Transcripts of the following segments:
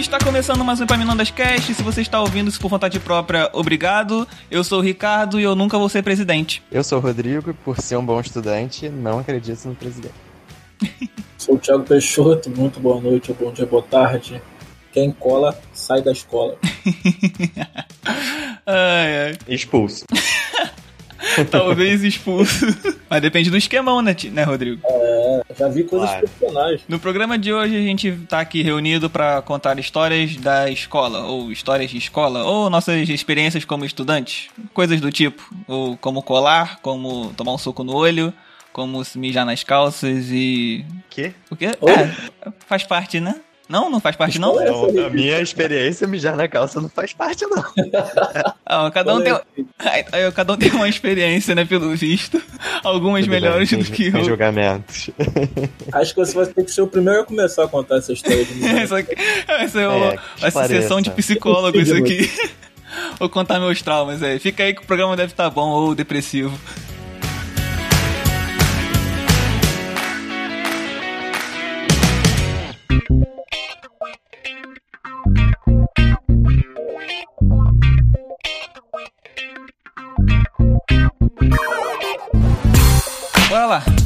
Está começando mais um Epaminondas Cast. Se você está ouvindo isso por vontade própria, obrigado. Eu sou o Ricardo e eu nunca vou ser presidente. Eu sou o Rodrigo e por ser um bom estudante, não acredito no presidente. Sou o Thiago Peixoto, muito boa noite, bom dia, boa tarde. Quem cola, sai da escola. ai, ai. Expulso. Talvez expulso. Mas depende do esquemão, né, né Rodrigo? É, já vi coisas Claro. excepcionais. No programa de hoje a gente tá aqui reunido para contar histórias da escola, ou histórias de escola, ou nossas experiências como estudantes, coisas do tipo, ou como colar, como tomar um soco no olho, como se mijar nas calças e Que? o quê? Oi? É, faz parte, né? Não, não faz parte não. Não, a minha experiência mijar na calça não faz parte, não. Ah, cada um tem Aí, aí, cada um tem uma experiência, né, pelo visto. Algumas Tudo bem, melhores sem- do que outras. julgamentos. Acho que você vai ter que ser o primeiro a começar a contar essa história de mim. Essa, aqui- essa é, É, esclareça. sessão de psicólogo, isso aqui. Vou contar meus traumas, é. Fica aí que o programa deve estar bom ou depressivo.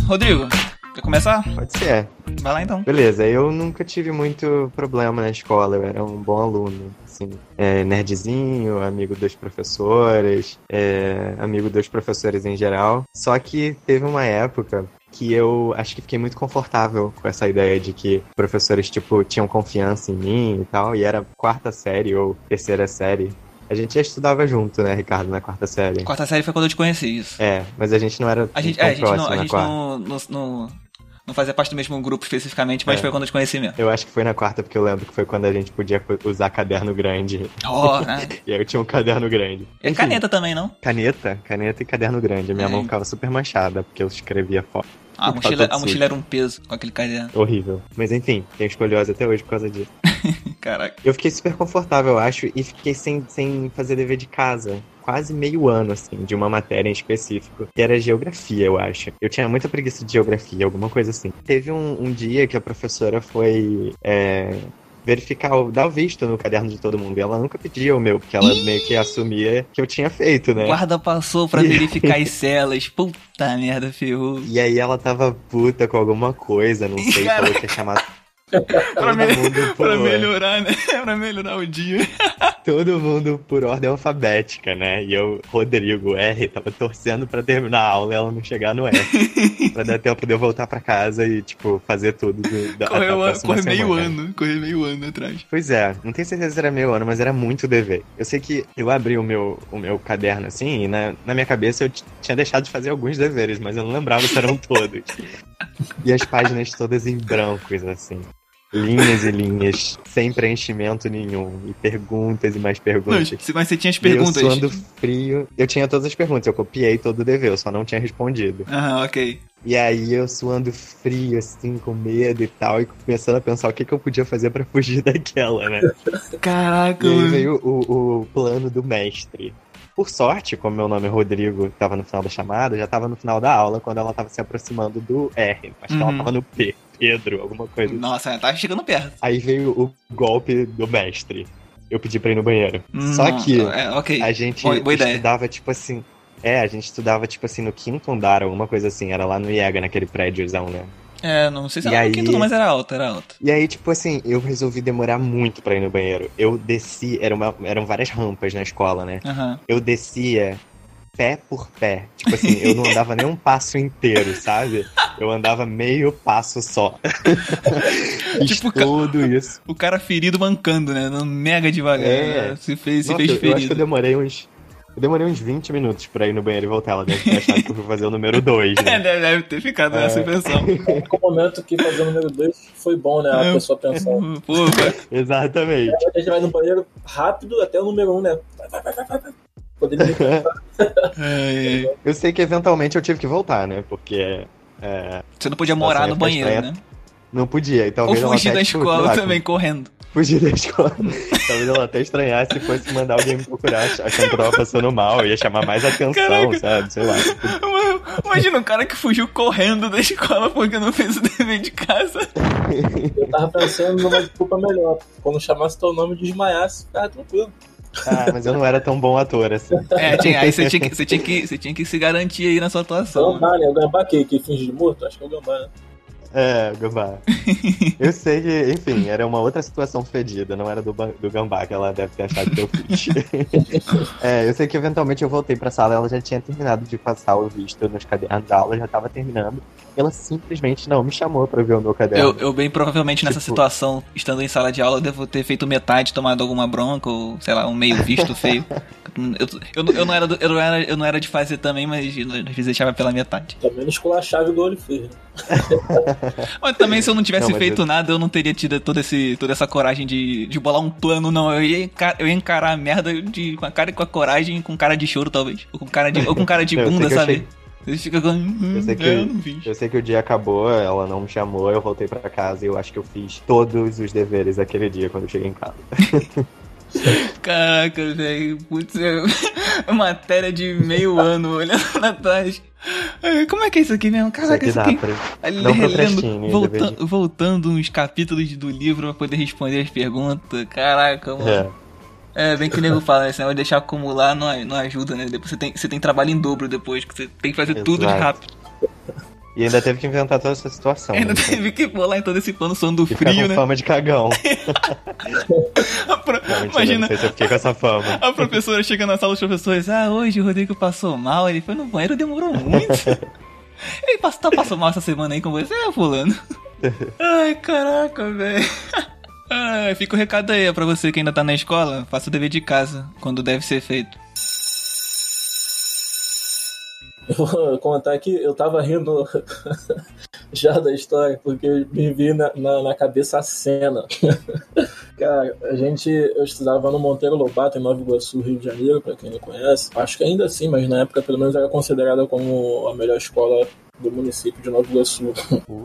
Rodrigo, quer começar? Pode ser. Vai lá então. Beleza, eu nunca tive muito problema na escola, eu era um bom aluno, assim, é, nerdzinho, amigo dos professores, é, amigo dos professores em geral. Só que teve uma época que eu acho que fiquei muito confortável com essa ideia de que professores, tipo, tinham confiança em mim e tal, e era quarta série ou terceira série. A gente já estudava junto, né, Ricardo, na quarta série. Quarta série foi quando eu te conheci, isso. É, mas a gente não era A gente, é, a gente, não, a gente não, não, não, fazia parte do mesmo grupo especificamente, mas É. foi quando eu te conheci mesmo. Eu acho que foi na quarta, porque eu lembro que foi quando a gente podia usar caderno grande. Oh, né? E aí eu tinha um caderno grande. E Enfim, caneta também, não? Caneta, caneta e caderno grande. A minha É. mão ficava super manchada, porque eu escrevia foto. Ah, a mochila, a mochila era um peso com aquele caderno. Horrível. Mas enfim, tenho escoliose até hoje por causa disso. Caraca. Eu fiquei super confortável, eu acho, e fiquei sem, sem fazer dever de casa. Quase meio ano, assim, de uma matéria em específico, que era geografia, eu acho. Eu tinha muita preguiça de geografia, alguma coisa assim. Teve um, um dia que a professora foi é, verificar, dar o visto no caderno de todo mundo. E ela nunca pedia o meu, porque ela meio que assumia que eu tinha feito, né? O guarda passou pra E- verificar as celas. Puta merda, ferrou. E aí ela tava puta com alguma coisa, não sei, falou que ia chamar Pra, me- pra melhorar, né? pra melhorar o dia. todo mundo por ordem alfabética, né? E eu, Rodrigo R, tava torcendo pra terminar a aula e ela não chegar no R. pra dar tempo de eu voltar pra casa e, tipo, fazer tudo do, da, Correu, da meio ano. Correu meio ano atrás. Pois é, não tenho certeza se era meio ano, mas era muito dever. Eu sei que eu abri o meu, o meu caderno assim, e na, na minha cabeça eu tinha deixado de fazer alguns deveres, mas eu não lembrava se eram todos. E as páginas todas em brancos, assim. Linhas e linhas, sem preenchimento nenhum. E perguntas e mais Não, perguntas. mas você tinha as E eu perguntas. suando frio. Eu tinha todas as perguntas, eu copiei todo o dever, eu só não tinha respondido. Aham, ok. E aí eu suando frio, assim, com medo e tal, e começando a pensar o que, que eu podia fazer pra fugir daquela, né? Caraca, E aí veio o, o plano do mestre. Por sorte, como meu nome é Rodrigo, tava no final da chamada, já tava no final da aula, quando ela tava se aproximando do R. Acho que ela Uhum. tava no P, Pedro, alguma coisa. Nossa, tá chegando perto. Aí veio o golpe do mestre. Eu pedi pra ir no banheiro. Só Hum, que É, ok. a gente Boa- boa estudava, tipo assim. É, a gente estudava, tipo assim, no quinto andar, alguma coisa assim. Era lá no IEGA, naquele prédiozão, né? É, não sei se era aí- no quinto, não, mas era alto, era alto. E aí, tipo assim, eu resolvi demorar muito pra ir no banheiro. Eu desci, era uma- eram várias rampas na escola, né? Aham. Eu descia pé por pé. Tipo assim, eu não andava nem um passo inteiro, sabe? Eu andava meio passo só. Tipo, tudo isso. O cara ferido mancando, né? Mega devagar. É. né? Se fez, se Nossa, fez eu, eu acho que eu ferido. demorei uns. Eu demorei uns 20 minutos pra ir no banheiro e voltar. Ela deve ter achado que eu fui fazer o número 2, É, né? deve deve ter ficado nessa É. impressão. O momento que fazer o número 2 foi bom, né? A É. pessoa. Pô, cara. Exatamente. A gente vai no banheiro rápido até o número 1, um, né? Vai, vai, vai, vai. Poderia me Ai, ai. Eu sei que eventualmente eu tive que voltar, né? Porque é, Você não podia morar no Situação ia banheiro, ficar né? não podia. E Ou fugir da escola lá, também, correndo. fugir da escola. Talvez ela até estranhasse se fosse mandar alguém me procurar, achando que eu tava passando mal, ia chamar mais atenção, Caraca. sabe? Sei lá. Imagina um cara que fugiu correndo da escola porque não fez o dever de casa. Eu tava pensando numa desculpa melhor. Quando chamasse teu nome e desmaiasse, ficava tranquilo. Ah, mas eu não era tão bom ator assim. É, tinha, aí você tinha, que, você, tinha que, você tinha que se garantir aí na sua atuação. Gambá, né? O Gambá que, que finge de morto? Acho que é o Gambá, né? É, Gambá. Eu sei que, enfim, era uma outra situação fedida, não era do, do Gambá que ela deve ter achado que eu fiz. é, eu sei que eventualmente eu voltei pra sala, ela já tinha terminado de passar o visto nos cadernos da aula, já tava terminando. E ela simplesmente não me chamou pra ver o meu caderno. Eu, eu bem provavelmente nessa Tipo- situação, estando em sala de aula, devo ter feito metade, tomado alguma bronca, ou sei lá, um meio visto feio. Eu, eu, eu, não era do- eu, não era, eu não era de fazer também, mas às vezes deixava pela metade. Também não esculachava igual ele fez, né? Mas também se eu não tivesse Não, feito eu- nada, eu não teria tido todo esse, toda essa coragem de, de bolar um plano, não. Eu ia, encar, eu ia encarar a merda de, com a cara com a coragem, com cara de choro, talvez. Ou com cara de, ou com cara de bunda, sabe? achei- fica com. Hum, Eu sei que- eu. Eu sei que o dia acabou, ela não me chamou, eu voltei pra casa e eu acho que eu fiz todos os deveres aquele dia quando eu cheguei em casa. Caraca, velho. Putz, é matéria de meio ano olhando pra trás. Como é que é isso aqui mesmo? Isso Caraca, aqui isso aqui. pra. Ali, Não relendo, procrastine, volta- dever de- voltando uns capítulos do livro pra poder responder as perguntas. Caraca, mano. É. É, bem que o nego fala, esse negócio de deixar acumular não, não ajuda, né? Depois você tem, você tem trabalho em dobro depois, que você tem que fazer tudo de Exato. rápido. E ainda teve que inventar toda essa situação. Ainda né? teve que bolar em todo esse plano som do E frio, com né? fama de cagão. Pro- Não, mentira, Imagina, não sei se eu fiquei com essa fama. a professora chega na sala dos professores, ah, hoje o Rodrigo passou mal, ele foi no banheiro, demorou muito. Ele passou, tá, passou mal essa semana aí com você, é, fulano? Ai, caraca, velho. Fica o recado aí pra você que ainda tá na escola, faça o dever de casa, quando deve ser feito. Eu vou contar aqui, eu tava rindo já da história, porque me vi na, na, na cabeça a cena. Cara, a gente, eu estudava no Monteiro Lobato, em Nova Iguaçu, Rio de Janeiro, pra quem não conhece. Acho que ainda assim, mas na época pelo menos era considerada como a melhor escola do município de Nova Iguaçu.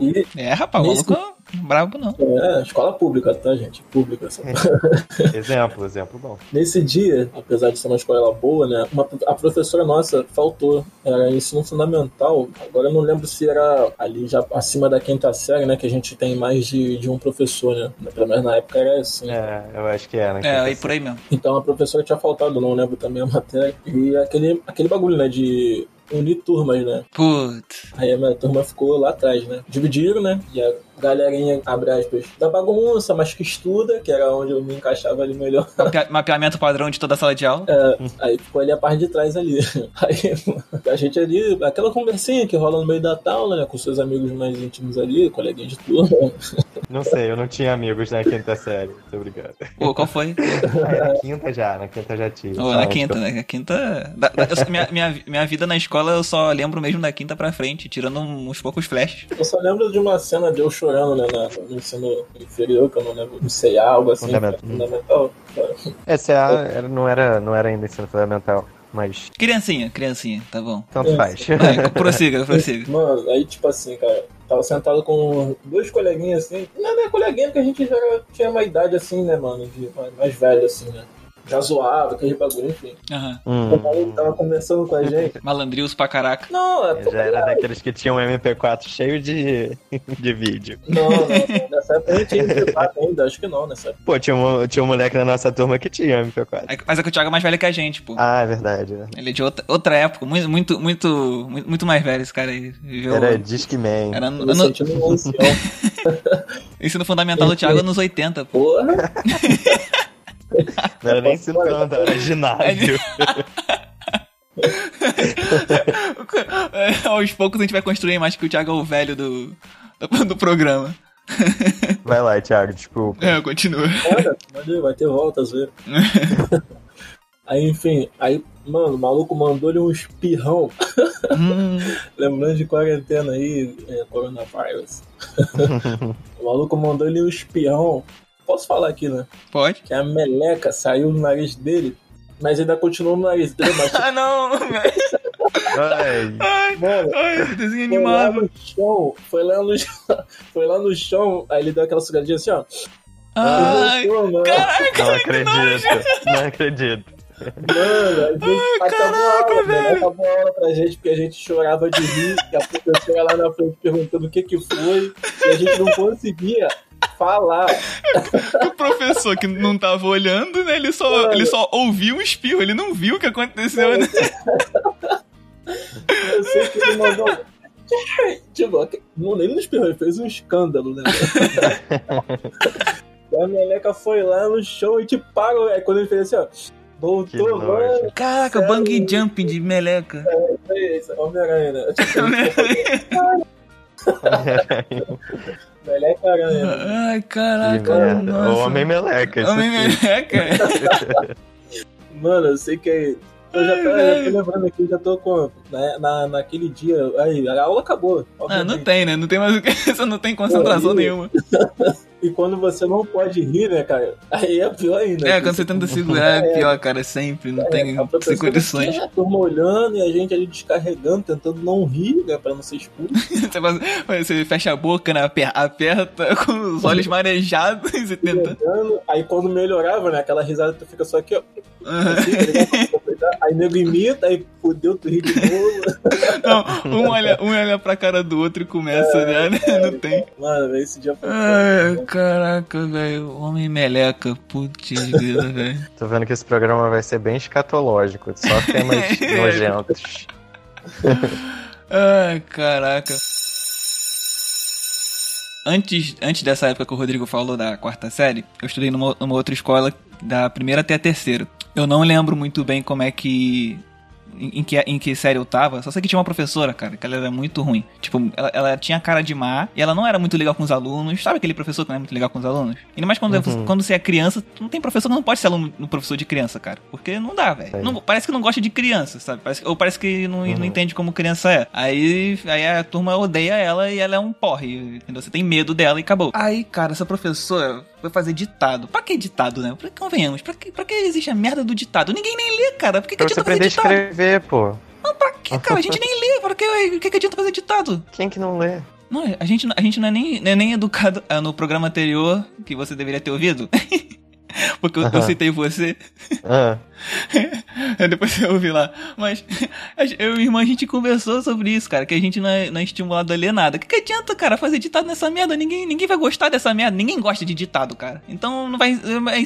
E É, rapaz, o Nesse- maluco não é brabo não. é, escola pública, tá, gente? Pública. Só. Exemplo, exemplo bom. Nesse dia, apesar de ser uma escola boa, né? Uma, a professora nossa faltou. Era ensino fundamental. Agora eu não lembro se era ali já acima da quinta série, né? Que a gente tem mais de, de um professor, né? Pelo menos na época era assim. É, eu acho que era. É, aí por aí mesmo. Então a professora tinha faltado, não lembro também a matéria. E aquele, aquele bagulho, né? De unir turmas, né? Putz. Aí a minha turma ficou lá atrás, né? Dividiram, né? E a galerinha, abre aspas, da bagunça, mas que estuda, que era onde eu me encaixava ali melhor. Mapea- Mapeamento padrão de toda a sala de aula. É, aí ficou ali a parte de trás ali. Aí a gente ali, aquela conversinha que rola no meio da aula, né? Com seus amigos mais íntimos ali, coleguinhas de turma. Não sei, eu não tinha amigos na quinta série. Muito obrigado. Pô, qual foi? É na quinta já, na quinta já tive. Ah, na quinta, né? Na quinta. da- da- eu- minha, minha, minha vida na escola eu só lembro mesmo da quinta pra frente, tirando uns poucos flashes. Eu só lembro de uma cena de eu chorando, né? na- no ensino inferior, que eu não lembro, não sei, algo assim. Fundamental. Fundamental. eu- SA era, não, era, não era ainda ensino fundamental, mas Criancinha, criancinha, tá bom. tanto É. faz. Vai, prossiga, prossiga. Mano, aí tipo assim, cara, tava sentado com dois coleguinhas assim. Não é coleguinha porque a gente já tinha uma idade assim, né, mano? De mais, mais velho, assim, né? Já zoava, aquele bagulho, enfim. Aham. Hum, O maluco tava conversando com a gente. Malandrios pra caraca. Não, é já era daqueles que tinham um MP4 cheio de, de vídeo. Não, não, nessa época a gente tinha MP4 ainda, acho que não, nessa época. Pô, tinha um, tinha um moleque na nossa turma que tinha MP4. É- Mas é que o Thiago é mais velho que a gente, pô. Ah, é verdade. né? Ele é de outra, outra época, muito, muito, muito, muito, mais velho esse cara aí. Viveu- Era Discman. era no, no- um ensino fundamental do Thiago nos 80, pô. Porra, Não era nem ensino fundamental, era ginásio. É, aos poucos a gente vai construir mais que o Thiago é o velho do, do, do programa. Vai lá, Thiago, desculpa. É, continua. Olha, vai ter volta, zoeira. Aí, enfim, aí, mano, o maluco mandou-lhe um espirrão. Hum, Lembrando de quarentena aí, é, coronavírus. o maluco mandou-lhe um espirrão. Posso falar aqui, né? pode? Que a meleca saiu do nariz dele, mas ainda continuou no nariz dele, mas Ah, não. Ai, Ai, Mano, ai, desenho foi lá animado. no chão, foi lá no chão, foi lá no chão, aí ele deu aquela sugadinha assim, ó. Ai, Gostou, mano? caraca, Não acredito. Não acredito. Mano, a gente Ai, acabou a caraca, aula, mano, velho. acabou a aula pra gente porque a gente chorava de rir e a professora lá na frente perguntando o que que foi e a gente não conseguia falar. o professor que não tava olhando, né? Ele só, Mano. ele só ouviu um espirro, ele não viu o que aconteceu, né? Eu sei que ele mandou. Tipo, não, ele não espirrou, ele fez um escândalo, né? E a meleca foi lá no show e te parou. Aí quando ele fez assim, ó. Voltou, mano. Caraca, Sério? bungee jumping de meleca. É isso, Homem-Aranha, né? Tipo, Meleca aranha. né? Ai, caraca, merda. O Homem Meleca. Homem meleca. Mano, eu sei que é. Eu já tô, Ai, já tô lembrando aqui, já tô com. Né, na, naquele dia. Aí, a aula acabou. Ah, não tem, né? Não tem mais o que. Você não tem concentração Pô, e- nenhuma. E quando você não pode rir, né, cara? Aí é pior ainda. É, quando você tenta segurar, é É. pior, cara. Sempre. Não tem sem professora condições. a turma olhando e a gente ali descarregando, tentando não rir, né, pra não ser expulso. Você, fecha a boca, né? aper- Aperta com os olhos marejados e tenta. Aí quando melhorava, né, aquela risada tu fica só aqui, ó. Assim, aí nego imita, aí fudeu, tu ri de novo. Não, um olha, um olha pra cara do outro e começa, né? Não tem. Mano, esse dia foi. Ai, caraca, velho. Homem meleca. Putz, grila, velho. Tô vendo que esse programa vai ser bem escatológico. Só temas nojentos. Ai, caraca. Antes, antes dessa época que o Rodrigo falou da quarta série, eu estudei numa, numa outra escola da primeira até a terceira. Eu não lembro muito bem como é que. Em, em que, em que série eu tava, só sei que tinha uma professora, cara, que ela era muito ruim. Tipo, ela, ela tinha cara de má e ela não era muito legal com os alunos. Sabe aquele professor que não é muito legal com os alunos? Ainda mais quando, Uhum. quando você é criança, não tem professor que não pode ser aluno no professor de criança, cara. Porque não dá, velho. Não- Parece que não gosta de criança, sabe? Parece, ou parece que não, Uhum. não entende como criança é. Aí, aí a turma odeia ela e ela é um porre. Entendeu? Você tem medo dela e acabou. Aí, cara, essa professora foi fazer ditado. Pra que ditado, né? Pra que convenhamos? Pra que, pra que existe a merda do ditado? Ninguém nem lê, cara. Por que, que adianta fazer ditado? Escrever, pô. Não, pra que, cara? A gente nem lê. Pra que, o que, que adianta fazer ditado? Quem que não lê? Não, a gente, a gente não, é nem, não é nem educado ah, no programa anterior que você deveria ter ouvido. Porque eu, eu Aham. citei você. Ah, Aí Depois eu ouvi lá. Mas eu e minha irmã, a gente conversou sobre isso, cara. Que a gente não é, não é estimulado a ler nada. O que, que adianta, cara, fazer ditado nessa merda? Ninguém, ninguém vai gostar dessa merda. Ninguém gosta de ditado, cara. Então não vai.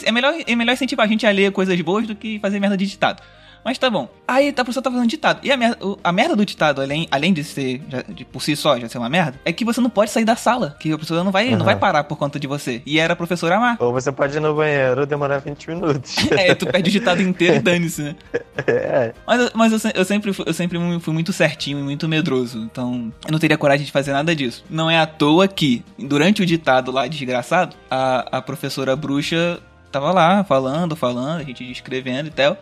É melhor, é melhor incentivar a gente a ler coisas boas do que fazer merda de ditado. Mas tá bom. Aí a pessoa tá fazendo ditado. E a merda, a merda do ditado, além, além de ser, já- de, por si só, já ser uma merda, é que você não pode sair da sala. Que a pessoa não vai, não Aham. vai parar por conta de você. E era a professora amar. ou você pode ir no banheiro demorar 20 minutos. É, tu perde o ditado inteiro e dane-se, né? É. Mas, eu- mas eu, eu sempre, fui- eu sempre fui muito certinho e muito medroso. Então, eu não teria coragem de fazer nada disso. Não é à toa que, durante o ditado lá, desgraçado, a, a professora bruxa tava lá, falando, falando, a gente escrevendo e tal.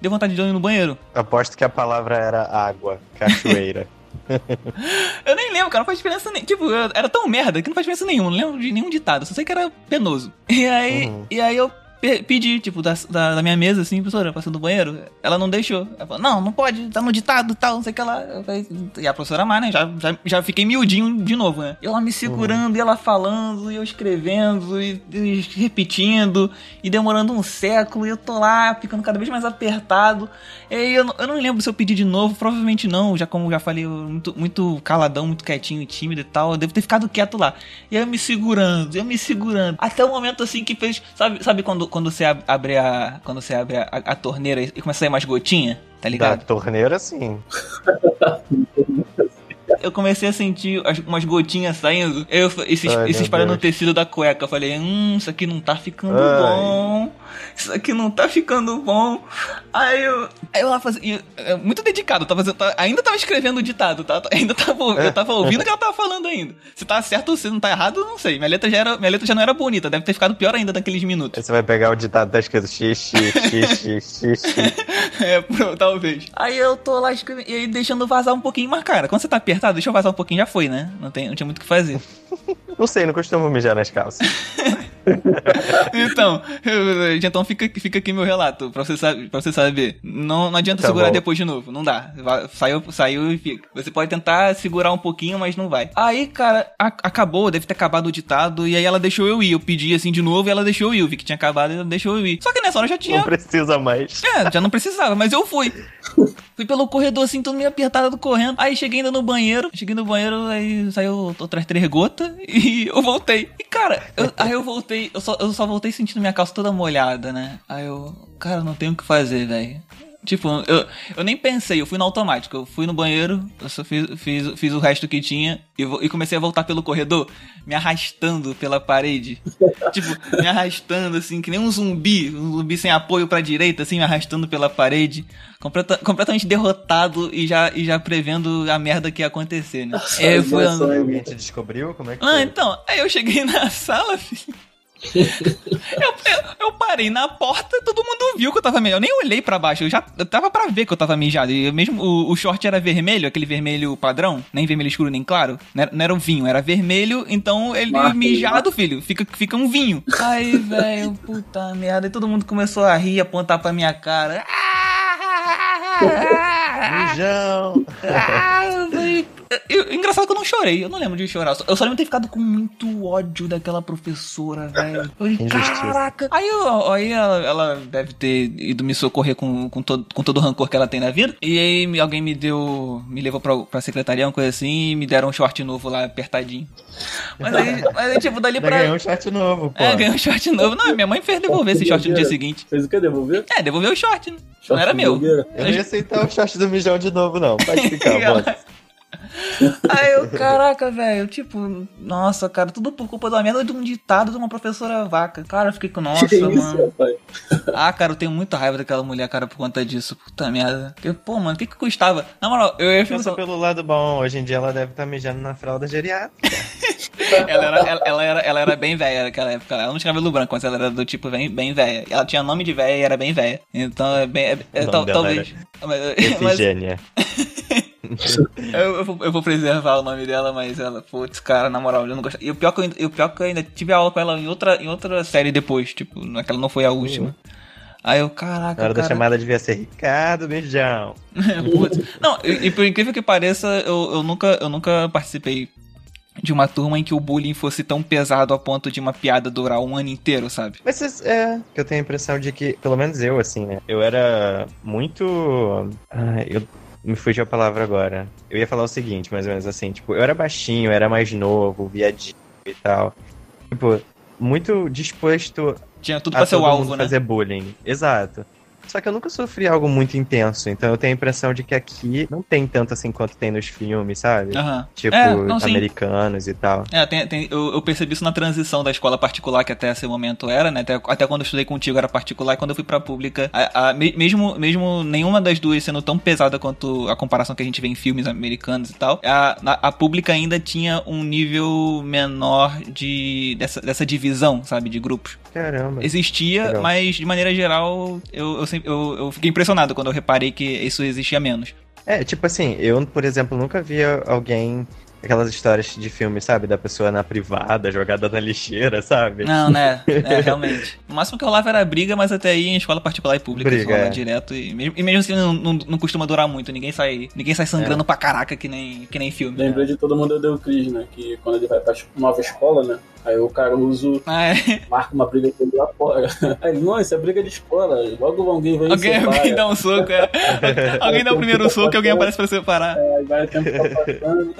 Deu vontade de ir no banheiro. Aposto que a palavra era água, cachoeira. Eu nem lembro, cara, não faz diferença nem. Tipo, era tão merda que não faz diferença nenhuma. Não lembro de nenhum ditado, só sei que era penoso. E aí, Uhum. e aí eu pedi, tipo, da, da, da minha mesa, assim, professora, passando do banheiro. Ela não deixou. Ela falou, não, não pode, tá no ditado e tal, não sei o que lá. Eu E a professora Mar, né? Já, já, já fiquei miudinho de novo, né? E ela me segurando, e ela falando, e eu escrevendo, e, e repetindo, e demorando um século, e eu tô lá, ficando cada vez mais apertado. E eu, eu não lembro se eu pedi de novo, provavelmente não, já como já falei, eu muito, muito caladão, muito quietinho tímido e tal, eu devo ter ficado quieto lá. E eu me segurando, eu me segurando. Até o momento assim que fez. Sabe, sabe quando, quando você ab- abre a. Quando você abre a, a torneira e começa a sair mais gotinha? Tá Da ligado? torneira, sim. Eu comecei a sentir as- umas gotinhas saindo. Eu, e se, Ai, no tecido da cueca. Eu falei, hum, isso aqui não tá ficando Ai. bom. Isso aqui não tá ficando bom. Aí eu. Aí eu lá fazia. é, Muito dedicado, tava, fazendo- tá- ainda tava escrevendo o ditado, tá? Ainda tava, eu tava ouvindo o que ela tava falando ainda. Se tá certo ou se não tá errado, eu não sei. Minha letra já, era, minha letra já não era bonita, deve ter ficado pior ainda naqueles minutos. Aí você vai pegar o ditado, tá escrito x, x, x, x, x, x. É, pro- talvez. Aí eu tô lá escrevendo, e aí deixando vazar um pouquinho, mas cara, quando você tá apertado, deixa eu vazar um pouquinho, já foi, né? Não, tem, não tinha muito o que fazer. Não sei, não costumo mijar nas calças. então, então fica, fica aqui meu relato, pra você, saber, pra você saber. Não, não adianta Tá segurar bom. depois de novo, não dá. Saiu, saiu e fica. Você pode tentar segurar um pouquinho, mas não vai. Aí, cara, a- acabou, deve ter acabado o ditado, e aí ela deixou eu ir. Eu pedi assim de novo e ela deixou eu ir. Eu vi que tinha acabado e ela deixou eu ir. Só que nessa hora já tinha Não precisa mais. é, já não precisava, mas eu fui. Fui pelo corredor assim, todo meio apertado correndo. Aí cheguei ainda no banheiro. Cheguei no banheiro, aí saiu outras três gotas e eu voltei. E cara, eu- aí eu voltei, eu só, eu só voltei sentindo minha calça toda molhada, né? Aí eu, cara, não tenho o que fazer, velho. Tipo, eu, eu nem pensei, eu fui no automático. Eu fui no banheiro, eu só fiz, fiz, fiz o resto que tinha e, vo- e comecei a voltar pelo corredor, me arrastando pela parede. tipo, me arrastando assim, que nem um zumbi, um zumbi sem apoio pra direita, assim, me arrastando pela parede. Completa- completamente derrotado e já, e já prevendo a merda que ia acontecer, né? É, eu fui Nossa, andando. Alguém te descobriu? Como é que Ah, foi? então, aí eu cheguei na sala, filho. Eu, eu, eu parei na porta e todo mundo viu que eu tava mijado. Eu nem olhei pra baixo, eu já eu tava pra ver que eu tava mijado. E mesmo o, o short era vermelho, aquele vermelho padrão, nem vermelho escuro nem claro. Não era, não era um vinho, era vermelho, então ele Marca, mijado, filho, fica, fica um vinho. Aí, velho, puta merda. E todo mundo começou a rir, apontar pra minha cara. Mijão! Ah, eu falei- eu- engraçado que eu não chorei, eu não lembro de chorar. Eu só- lembro de ter ficado com muito ódio daquela professora, velho. Caraca. Aí, eu- aí ela, ela deve ter ido me socorrer com, com, todo, com todo o rancor que ela tem na vida. E aí alguém me deu. Me levou pra, pra secretaria, uma coisa assim, e me deram um short novo lá, apertadinho. Mas aí, mas aí tipo, dali pra. ganhou um short novo, pô. É, ganhei um short novo. Não, minha mãe fez devolver esse short no dia seguinte. Fez o que? Devolver? É, devolveu o short, né? Não Short era de meu. Eu não ia aceitar o short do mijão de novo, não. Pode ficar, Ela- bota. Aí eu, caraca, velho, tipo, nossa, cara, tudo por culpa da merda de um ditado de uma professora vaca. Cara, eu fiquei com, nossa, que isso, mano. rapaz? Ah, cara, eu tenho muita raiva daquela mulher, cara, por conta disso. Puta merda. Porque, pô, mano, o que que custava? Na moral, eu ia ficar. pelo lado bom, hoje em dia ela deve estar mijando na fralda geriátrica. Ela era, ela, ela era, ela era bem velha naquela época. Ela não tinha cabelo branco, mas ela era do tipo bem, bem velha. Ela tinha nome de velha e era bem velha. Então é bem. É, é, O nome tal- dela talvez. Mas, mas Efigênia. eu, eu, vou, eu vou preservar o nome dela, mas ela, putz, cara, na moral, eu não gosto. E o pior que eu, o pior que eu ainda tive aula com ela em outra, em outra série depois, tipo, naquela não foi a última. Aí eu, caraca, Na hora da cara. chamada devia ser Ricardo. Putz. Não, e, e por incrível que pareça, eu, eu, nunca, eu nunca participei de uma turma em que o bullying fosse tão pesado a ponto de uma piada durar um ano inteiro, sabe? Mas é, que eu tenho a impressão de que, pelo menos eu, assim, né? Eu era muito. Ah, eu me fugiu a palavra agora. Eu ia falar o seguinte, mais ou menos assim, tipo, eu era baixinho, eu era mais novo, viadinho e tal. Tipo, muito disposto Tinha tudo pra ser o alvo, né? fazer bullying. Exato. Só que eu nunca sofri algo muito intenso, então eu tenho a impressão de que aqui não tem tanto assim quanto tem nos filmes, sabe? Aham. Tipo, É, não, americanos e tal. É, tem, tem- eu, eu percebi isso na transição da escola particular, que até esse momento era, né? Até, até quando eu estudei contigo era particular, e quando eu fui pra pública, a- a- me- mesmo, mesmo nenhuma das duas sendo tão pesada quanto a comparação que a gente vê em filmes americanos e tal, a, a, a pública ainda tinha um nível menor de dessa, dessa divisão, sabe, de grupos. Caramba. Existia, Legal. mas de maneira geral eu, eu, sempre- eu, eu fiquei impressionado quando eu reparei que isso existia menos. É, tipo assim, eu, por exemplo, nunca via alguém. Aquelas histórias de filme, sabe? Da pessoa na privada, jogada na lixeira, sabe? Não, né? É, realmente. O máximo que rolava era briga, mas até aí em escola particular e pública Briga, é. direto. E mesmo, e mesmo assim não, não, não costuma durar muito. Ninguém sai, ninguém sai É. sangrando pra caraca que nem, que nem filme. Lembrei de todo mundo odeia o Chris, né? Que quando ele vai pra nova escola, né? Aí o Caruso Ah, é. marca uma briga com ele lá fora. Aí não, isso é briga de escola. Logo alguém vem Alguém, alguém dá um soco, é. Alguém dá o primeiro soco e alguém aparece pra separar. Aí vai o tempo tá passando.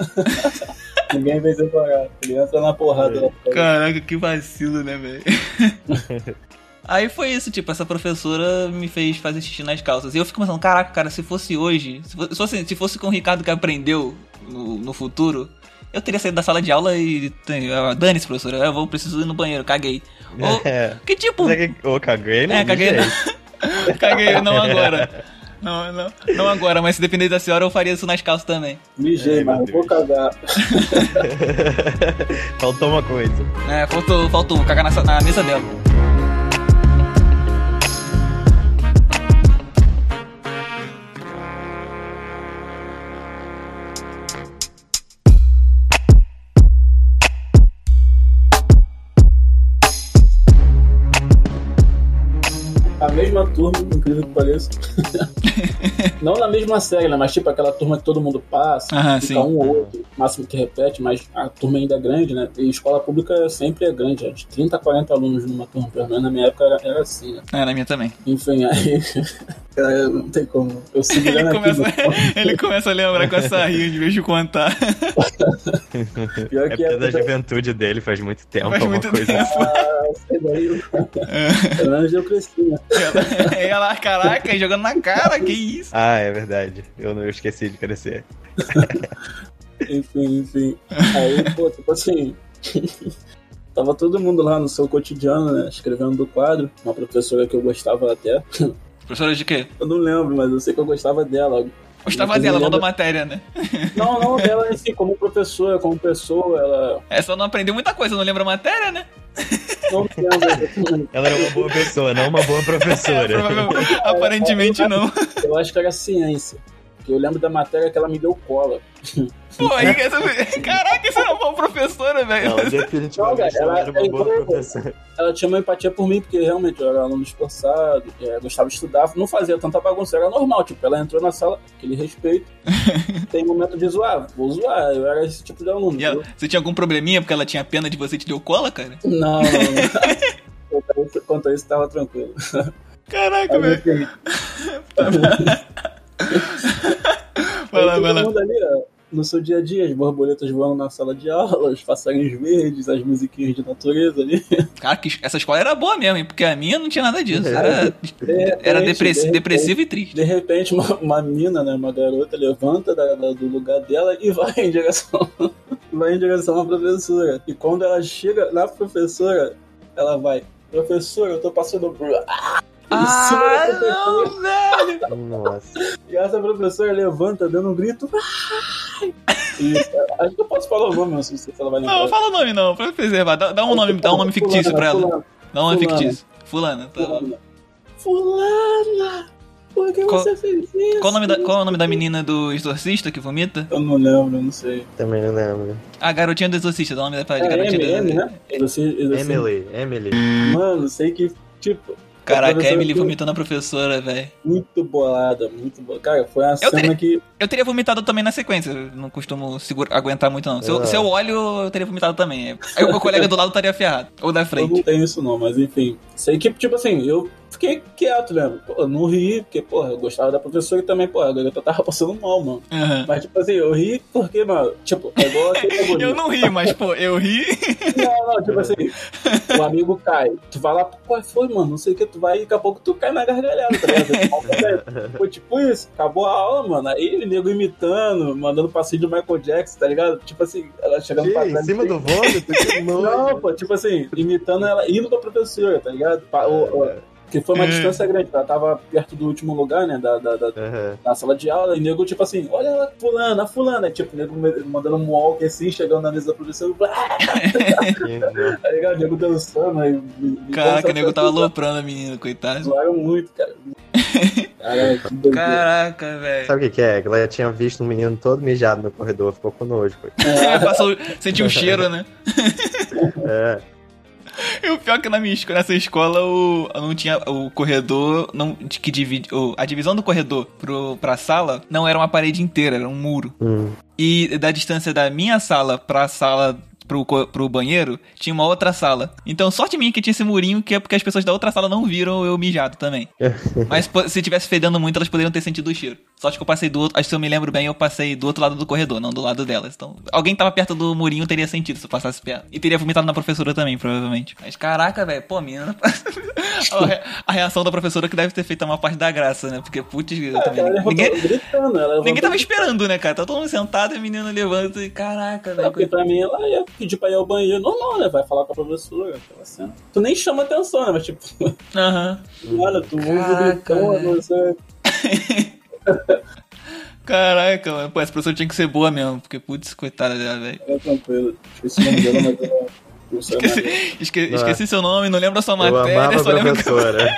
Ninguém vem separar. Ele entra na porrada lá fora. Caraca, que vacilo, né, velho? Aí foi isso, tipo, essa professora me fez fazer xixi nas calças. E eu fico pensando, caraca, cara, se fosse hoje, se fosse, se fosse, se fosse com o Ricardo que aprendeu no, no futuro, eu teria saído da sala de aula e. ah, Dane-se, professora, eu vou, preciso ir no banheiro, caguei. Ou, É. que tipo. É Ô, caguei, né? É, caguei. Mijei. caguei, não agora. Não, não, não agora, mas se depender da senhora, eu faria isso nas calças também. Mijei, Ai, mas não vou cagar. Faltou uma coisa. É, faltou, faltou, cagar na, na mesa dela. Mesma turma, incrível que pareça. não na mesma série, né? Mas tipo aquela turma que todo mundo passa, Aham, fica sim. um ou outro, máximo que repete, mas a turma ainda é grande, né? E escola pública sempre é grande, é de 30 a 40 alunos numa turma, pelo menos na minha época era, era assim, né? É, na minha também. Enfim, aí. Cara, não tem como. Eu sigo Ele começa, no- ele começa a lembrar com essa rir de vez de contar. Pior É que porque da é. juventude dele faz muito tempo. Faz alguma muito coisa tempo. assim. Ah, sei daí. Pelo menos eu cresci, né? Ela, ela, caraca, jogando na cara, que isso? Ah, é verdade. Eu não eu esqueci de crescer. Enfim, enfim. Aí, pô, tipo assim. Tava todo mundo lá no seu cotidiano, né? Escrevendo do quadro. Uma professora que eu gostava até. Professora de quê? Eu não lembro, mas eu sei que eu gostava dela. Gostava dela, não da matéria, né? Não, não, dela em si, como professora, como pessoa, ela. É só não aprendeu muita coisa, não lembra a matéria, né? Não lembro. Ela era uma boa pessoa, não uma boa É, professora. provavelmente, aparentemente não. Eu acho que era ciência. Eu lembro da matéria que ela me deu cola. Pô, aí, essa... caraca, isso é uma boa professora, velho. Ela definitivamente ela- era uma boa professora. Ela tinha uma empatia por mim, porque realmente eu era aluno esforçado, é, gostava de estudar, não fazia tanta bagunça, era normal. Tipo, ela entrou na sala, aquele respeito. Tem momento de zoar, vou zoar. Eu era esse tipo de aluno. E ela, você tinha algum probleminha porque ela tinha pena de você e te deu cola, cara? Não, não, não. Quanto a isso- tava tranquilo. Caraca, velho. Vai lá, vai lá. ali, ó, no seu dia a dia, as borboletas voando na sala de aula, os passarinhos verdes, as musiquinhas de natureza ali. Cara, que essa escola era boa mesmo, hein? Porque a minha não tinha nada disso. É. Era, era repente, depressi- de depressivo e triste. De repente, uma, uma mina, né, uma garota, levanta da- da- do lugar dela e vai em direção, vai em direção à professora. E quando ela chega na professora, ela vai, professora, eu tô passando por... da Ah, não, velho. Nossa. E essa professora levanta, dando um grito. "Ai!" E, acho que eu posso falar o nome, não sei se ela vai lembrar. Não, fala o nome não, pra preservar. Dá, dá um nome, dá um nome fictício pra ela. Fulana, Dá um nome Fulana. fictício. Fulana, tá. Fulana. Fulana! Por que Qual- você fez isso? Qual o, nome da, qual é o nome da menina do exorcista que vomita? Eu não lembro, eu não sei. Também não lembro. A garotinha do exorcista, dá o nome da de É garotinha M, do M, né? Exorci- exorci- Emily, Emily. Mano, sei que, tipo, Caraca, a Emily vomitou na professora, velho. muito bolada, muito bolada. Cara, foi uma cena teria- que. Eu teria vomitado também na sequência. eu Não costumo segura, aguentar muito, não. Se eu, Ah. se eu olho, eu teria vomitado também. Aí o meu colega do lado estaria ferrado. Ou da Eu não frente. tenho isso não, mas enfim. Sei que, tipo assim, eu fiquei quieto, né? Pô, eu não ri, porque, porra, eu gostava da professora e também, porra, a garota tava passando mal, mano. Aham. Mas, tipo assim, eu ri porque, mano, tipo, é igual aquele bagulho. Eu não ri, mas, pô, eu ri. Não, não, tipo assim, o amigo cai. Tu vai lá, qual foi, mano? Não sei o que, tu vai e daqui a pouco tu cai na gargalhada, tá ligado? Foi tipo isso, acabou a aula, mano. Aí o nego imitando, mandando passinho de Michael Jackson, tá ligado? Tipo assim, ela chegando Que? pra Em trás. cima do vômito? Não, pô, tipo assim, imitando ela, indo pra professora, tá ligado? O- o- que foi uma É. distância grande, ela tava perto do último lugar, né, da, da, da, Aham. na sala de aula, e o nego, tipo assim, olha ela, fulana, fulana, tipo, o nego mandando um walk assim, chegando na mesa da professora, blá, Que nojo. tá ligado? O nego dançando, aí. Caraca, o nego tava aloprando a menina, coitado. Zoaram muito, cara. Caraca, velho. Sabe o que, que é? Ela tinha visto um menino todo mijado no corredor, ficou com nojo. É, passou, sentiu o cheiro, né? É. E o pior é que na minha escola, nessa escola, o, não tinha o corredor, não, que divide, o- a divisão do corredor pro, pra sala não era uma parede inteira, era um muro. Hum. E da distância da minha sala pra sala pro, pro banheiro, tinha uma outra sala. Então, sorte minha que tinha esse murinho, que é porque as pessoas da outra sala não viram eu mijado também. Mas se tivesse fedendo muito, elas poderiam ter sentido o cheiro. Sorte que eu passei do outro, acho que se eu me lembro bem, eu passei do outro lado do corredor, não do lado delas. Então, alguém tava perto do murinho teria sentido se eu passasse perto. E teria vomitado na professora também, provavelmente. Mas caraca, velho, pô, menina. a, re- a reação da professora que deve ter feito uma parte da graça, né? Porque, putz, eu Ah, também. ela Ninguém, gritando, ela ninguém tava gritando. esperando, né, cara? Tá todo mundo sentado e a menina levanta e caraca, É, velho. porque pra mim ela ia pedir pra ir ao banheiro. Normal, né? Vai falar com a professora, aquela cena. Tu nem chama atenção, né? Mas tipo, Aham. nada, tu usa o Caraca, você. Caraca, mano. Pô, essa professora tinha que ser boa mesmo, porque, putz, coitada dela, velho. É tranquilo. Esqueci o nome dela, mas ela. Esqueci, esque- Não, esqueci seu nome, não lembro a sua Eu matéria, amava a só professora.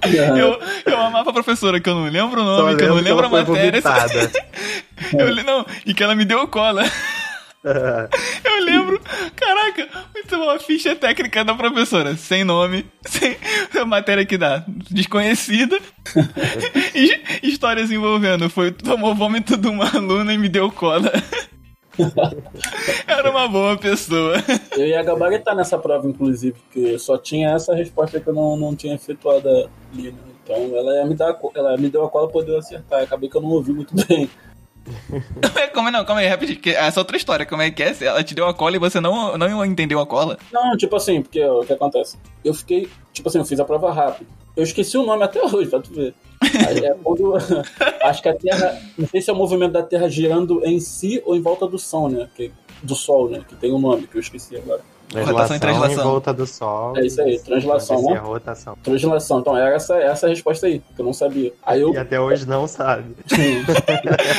eu, eu amava a professora, que eu não lembro o Só nome, que eu não lembro a matéria. vomitada. Eu, não, e que ela me deu cola. Eu lembro, caraca, muito bom, a ficha técnica da professora, sem nome, sem matéria que dá, desconhecida, histórias envolvendo, foi, tomou vômito de uma aluna e me deu cola. Era uma boa pessoa. Eu ia gabaritar nessa prova, inclusive, porque só tinha essa resposta que eu não, não tinha efetuado ali, né? Então ela me dar, ela me deu a cola pra eu acertar. Acabei que eu não ouvi muito bem. Como é, não, calma aí, rapidinho. Essa é outra história, como é que é? Ela te deu a cola e você não, não entendeu a cola? Não, tipo assim, porque o que acontece? Eu fiquei, tipo assim, eu fiz a prova rápido. Eu esqueci o nome até hoje, pra tu ver. É quando, acho que a Terra, não sei se é o movimento da Terra girando em si ou em volta do Sol, né? Que, do Sol, né? Que tem um nome que eu esqueci agora. Translação e translação. em volta do Sol. É isso aí, translação, né? rotação. Translação. Então, era essa, essa a resposta aí, que eu não sabia. Aí eu... E até hoje não sabe.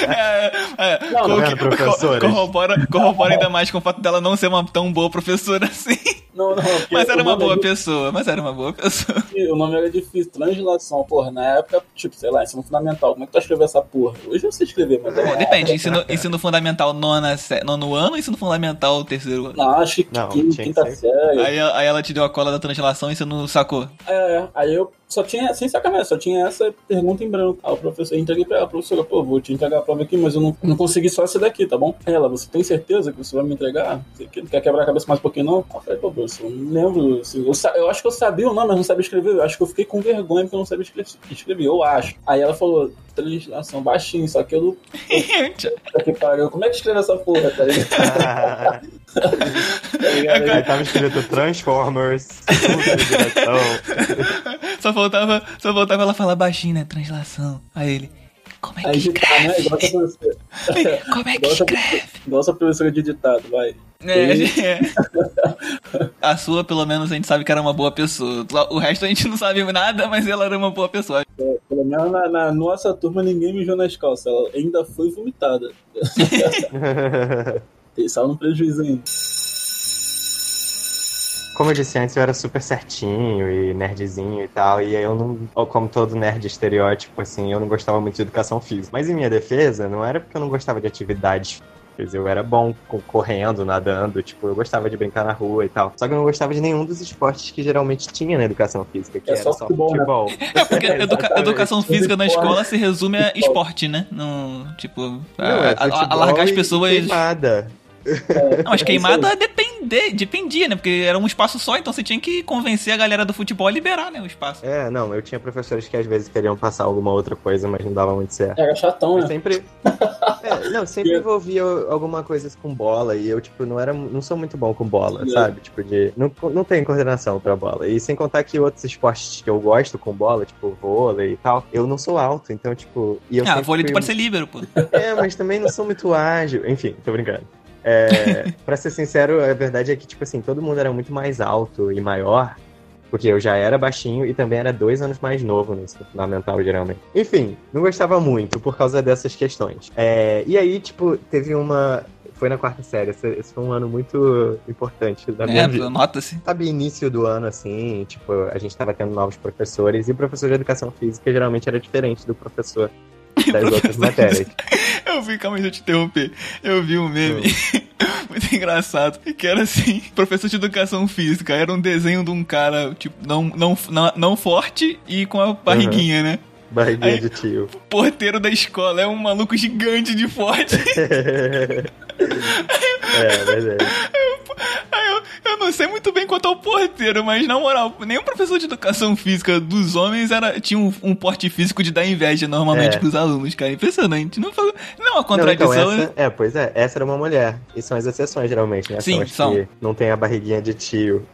é, é, não, não, professora. Corrobora, corrobora ainda mais com o fato dela não ser uma tão boa professora assim. Não, não. Mas era uma boa é pessoa, mas era uma boa pessoa. O nome era difícil, translação. Porra, na época, tipo, sei lá, ensino fundamental. Como é que tu escreveu essa porra? Hoje eu sei escrever, mas... Bom, depende, ensino, ensino fundamental nona, nono ano ou ensino fundamental terceiro ano? Não, acho que não, quinta, série. Aí, aí ela te deu a cola da translação e você não sacou? É, é. Aí eu só tinha, sem sacanagem, só tinha essa pergunta em branco. Aí o professor, eu entreguei pra ela, professora, pô, vou te entregar a prova aqui, mas eu não, não consegui só essa daqui, tá bom? Ela, você tem certeza que você vai me entregar? Você quer quebrar a cabeça mais um pouquinho, não? Eu falei, pô, professor, eu não lembro. Assim, eu, eu, acho que eu sabia o nome, mas não sabia escrever. Eu acho que eu fiquei com vergonha porque eu não sabia escrever, escrever eu acho. Aí ela falou, translação baixinho, só que eu não. que pariu, como é que escreve essa porra, tá ligado? tá Aí tava escrito Transformers, só faltava, só faltava ela falar baixinho, né? Translação. Aí ele. Como é que escreve? Né? Como é que escreve? Igual essa professora de ditado, vai. É, é. A sua, pelo menos, a gente sabe que era uma boa pessoa. O resto a gente não sabe nada, mas ela era uma boa pessoa. É, pelo menos na, na, nossa turma ninguém mijou nas calças. Ela ainda foi vomitada. Tem só no prejuízo ainda. Como eu disse antes, eu era super certinho e nerdzinho e tal, e eu não, como todo nerd estereótipo, assim, eu não gostava muito de educação física. Mas em minha defesa, não era porque eu não gostava de atividades eu era bom correndo, nadando, tipo, eu gostava de brincar na rua e tal. Só que eu não gostava de nenhum dos esportes que geralmente tinha na educação física, que é era só futebol. Né? futebol. É porque educa educação física na escola se resume a esporte, né? No, tipo, não, é a, a, largar as pessoas. Queimada. É, não, mas queimada depende, dependia, né? Porque era um espaço só, então você tinha que convencer a galera do futebol a liberar, né? O espaço. É, não, eu tinha professores que às vezes queriam passar alguma outra coisa, mas não dava muito certo. Era chatão, né? Sempre. É, não, sempre envolvia alguma coisa com bola e eu, tipo, não era. Não sou muito bom com bola, é. sabe? Tipo, de. Não, não tenho coordenação pra bola. E sem contar que outros esportes que eu gosto com bola, tipo vôlei e tal, eu não sou alto, então, tipo. E eu ah, vôlei tu pode ser líbero, pô. É, mas também não sou muito ágil. Enfim, tô brincando. É, pra ser sincero, a verdade é que, tipo assim, todo mundo era muito mais alto e maior, porque eu já era baixinho e também era dois anos mais novo no ensino fundamental, geralmente. Enfim, não gostava muito por causa dessas questões. É, e aí, tipo, teve uma. Foi na quarta série. Esse, esse foi um ano muito importante da minha é, vida. Nota-se. Sabe, início do ano, assim, tipo, a gente tava tendo novos professores e o professor de educação física geralmente era diferente do professor das outras matérias. Eu vi, calma aí, deixa eu te interromper. Eu vi um meme muito engraçado, que era assim, professor de educação física, era um desenho de um cara, tipo, não, não, não, não forte e com a barriguinha, uhum. né? Barriguinha Aí, de tio. Porteiro da escola é um maluco gigante de forte. é, verdade. Aí eu, eu não sei muito bem quanto ao porteiro, mas na moral, nenhum professor de educação física dos homens era, tinha um, um porte físico de dar inveja normalmente é. pros alunos, cara. Impressionante. Não, não é uma contradição. Não, então essa, é, pois é, essa era uma mulher. E são as exceções, geralmente, né? Sim, são. Que não tem a barriguinha de tio.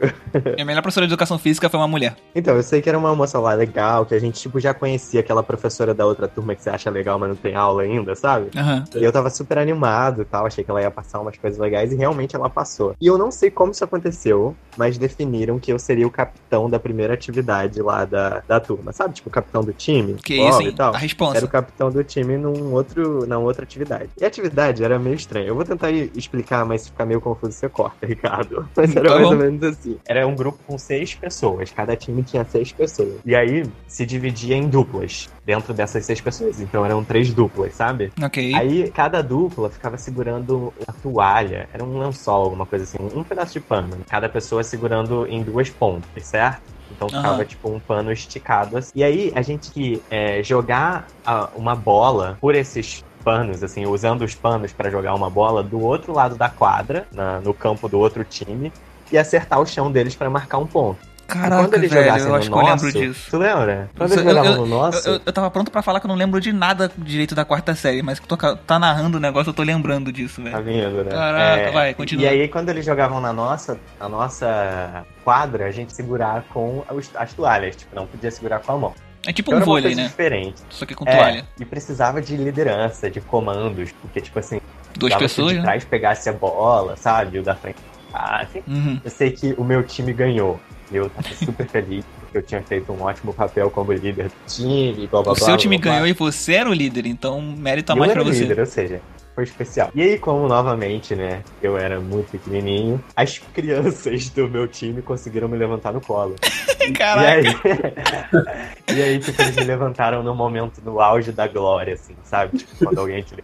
a melhor professora de educação física foi uma mulher. Então, eu sei que era uma moça lá legal, que a gente, tipo, já conhecia aquela professora da outra turma que você acha legal, mas não tem aula ainda, sabe? Uhum. E eu tava super animado e tal, achei que ela ia passar umas coisas legais e realmente ela passou. E eu não sei como isso aconteceu eu, mas definiram que eu seria o capitão da primeira atividade lá da, da turma. Sabe, tipo, o capitão do time? Que isso, hein? tal. A responsa. Era o capitão do time num outro, na outra atividade. E a atividade era meio estranha. Eu vou tentar explicar, mas se ficar meio confuso, você corta, Ricardo. Mas era Tá mais ou menos assim. Era um grupo com seis pessoas. Cada time tinha seis pessoas. E aí se dividia em duplas dentro dessas seis pessoas. Então eram três duplas, sabe? Ok. Aí cada dupla ficava segurando uma toalha, era um lençol, alguma coisa assim, um pedaço de pano. Cada pessoa segurando em duas pontas, certo? Então ficava Aham. tipo um pano esticado assim. E aí a gente que é, jogar a- uma bola por esses panos, assim, usando os panos pra jogar uma bola do outro lado da quadra, na- no campo do outro time, e acertar o chão deles pra marcar um ponto. Caraca, quando eles velho, jogassem eu no acho que eu nosso, lembro disso. tu lembra? Quando Eu- eles jogavam eu- no nosso, Eu, eu, eu tava pronto pra falar que eu não lembro de nada direito da quarta série, mas que tá narrando o negócio, eu tô lembrando disso, Tá velho. vendo, né? Caraca, vai, continua. E aí, quando eles jogavam na nossa, na nossa quadra, a gente segurava com os- as toalhas. Tipo, não podia segurar com a mão. É tipo Então um vôlei, né? diferente. Só que com É, toalha. e precisava de liderança, de comandos. Porque, tipo assim, Duas pessoas, que o de né? trás pegasse a bola, sabe? O da frente. Ah, assim. Uhum. Eu sei que o meu time ganhou. E eu tava super feliz, porque eu tinha feito um ótimo papel como líder do time, blá blá O blá. seu time ganhou e você era o líder, então mérito a eu mais era pra o você. líder, ou seja, foi especial. E aí, como novamente, né, eu era muito pequenininho, as crianças do meu time conseguiram me levantar no colo. Caraca, E aí, e aí, tipo, eles me levantaram no momento, no auge da glória, assim, sabe? Tipo, quando alguém te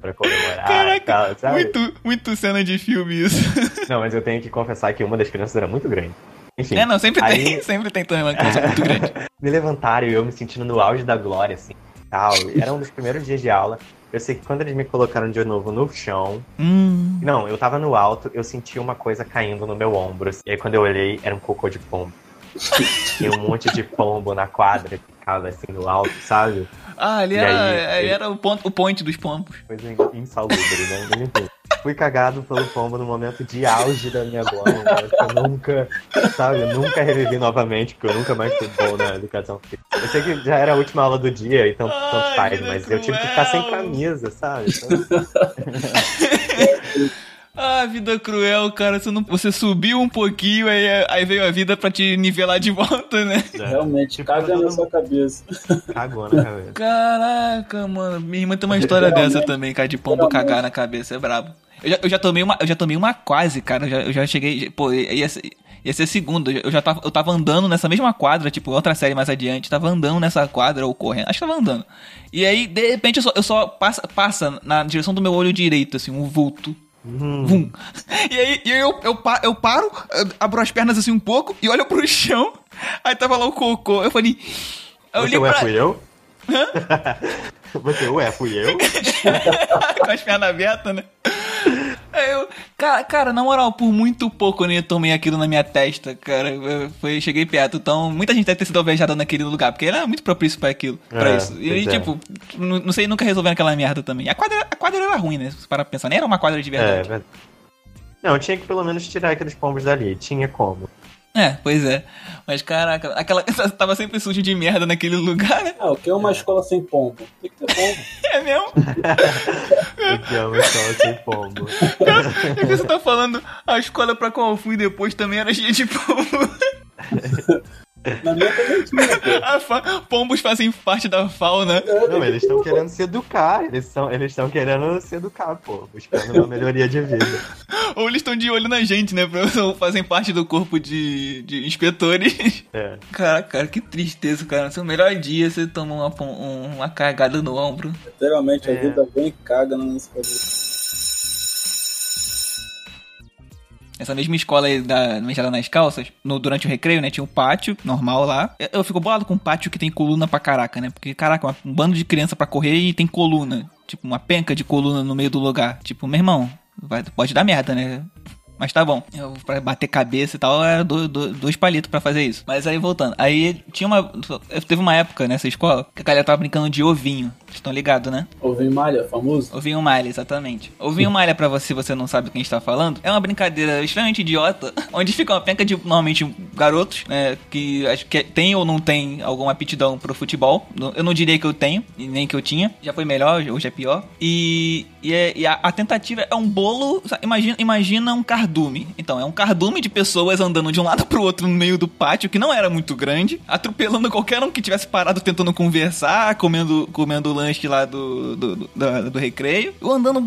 pra comemorar Caraca, tal, muito, muito cena de filme isso. Não, mas eu tenho que confessar que uma das crianças era muito grande. Enfim, É, não, sempre Aí- tem, sempre tem também uma criança muito grande. me levantaram e eu me sentindo no auge da glória, assim, tal. Era um dos primeiros dias de aula. Eu sei que quando eles me colocaram de novo no chão, Hum, Não, eu tava no alto, eu senti uma coisa caindo no meu ombro. assim. E aí quando eu olhei, era um cocô de pombo. Tinha um monte de pombo na quadra que ficava assim no alto, sabe? ah, ali era, aí, ali ele- era o, ponto, o point dos pompos. Coisa in- insalubre, né? Fui cagado pelo pombo no momento de auge da minha glória. né? Eu nunca, sabe, eu nunca revivi novamente, porque eu nunca mais fui bom na educação física. Eu sei que já era a última aula do dia, então tanto faz, mas eu tive que ficar sem camisa, sabe? Então, Ah, vida cruel, cara. Você, não, você subiu um pouquinho, aí, aí veio a vida pra te nivelar de volta, né? já Realmente, Tipo, caga na sua cabeça. cagou na cabeça. Caraca, mano. Minha irmã tem uma história dessa também, cara, de pombo cagar na cabeça. É brabo. Eu já, eu já tomei uma, eu já tomei uma quase, cara. Eu já, eu já cheguei. Pô, ia ser, ia ser segunda. Eu já tava, eu tava andando nessa mesma quadra, tipo, outra série mais adiante. Tava andando nessa quadra ou correndo. Acho que tava andando. E aí, de repente, eu só, eu só passa, passa na direção do meu olho direito, assim, um vulto. Hum. Vum. E aí, e aí eu, eu, eu paro, eu abro as pernas assim um pouco e olho pro chão. Aí tava lá o cocô. Eu falei. Eu Você ué, pra. fui eu? Você ué, fui eu? com as pernas abertas, né? Eu, cara, cara, na moral, por muito pouco eu nem tomei aquilo na minha testa, cara. Eu foi, cheguei perto, então muita gente deve ter sido alvejada naquele lugar, porque ele era muito propício pra aquilo, pra É, isso. E é. tipo, não, não sei nunca resolvendo aquela merda também. A quadra, a quadra era ruim, né? Pra pensar, nem era uma quadra de É, verdade. verdade. Não, tinha que pelo menos tirar aqueles pombos dali. Tinha como. É, pois é. Mas caraca, aquela tava sempre sujo de merda naquele lugar, né? Ah, o que é uma escola sem pombo? Tem que ter pombo. É mesmo? Eu te amo, só sem pombo. É que você tá falando, a escola pra qual eu fui depois também era cheia de pombo. Na minha também tinha, fa- Pombos fazem parte da fauna. Não, eles estão querendo se educar. Eles estão eles estão querendo se educar, pô. Buscando uma melhoria de vida. Ou eles estão de olho na gente, né? Ou fazem parte do corpo de, de inspetores. É. Caraca, cara, que tristeza, cara. No seu melhor dia você toma uma, um- uma cagada no ombro. Literalmente, a É. vida vem e caga na nossa cabeça. Essa mesma escola da Mijada nas Calças, no, durante o recreio, né? Tinha um pátio normal lá. Eu, eu fico bolado com um pátio que tem coluna pra caraca, né? Porque, caraca, um bando de criança pra correr e tem coluna. Tipo, uma penca de coluna no meio do lugar. Tipo, meu irmão, vai, pode dar merda, né? Mas tá bom. Eu, pra bater cabeça e tal, era do- do- dois palitos pra fazer isso. Mas aí voltando. Aí tinha uma. Teve uma época nessa escola que a galera tava brincando de ovinho. Estão ligados, né? Ovinho Malha, famoso? Ovinho Malha, exatamente. Ovinho Malha, pra você, você não sabe quem está falando, é uma brincadeira extremamente idiota, onde fica uma penca de, normalmente, garotos, né, que acho que tem ou não tem alguma aptidão pro futebol. Eu não diria que eu tenho, e nem que eu tinha. Já foi melhor, hoje é pior. E, e, é, e a, a, tentativa é um bolo, imagina, imagina um cardume. Então, é um cardume de pessoas andando de um lado pro outro no meio do pátio, que não era muito grande, atropelando qualquer um que tivesse parado tentando conversar, comendo, comendo lanche lá do, do, do, do, do recreio, ou andando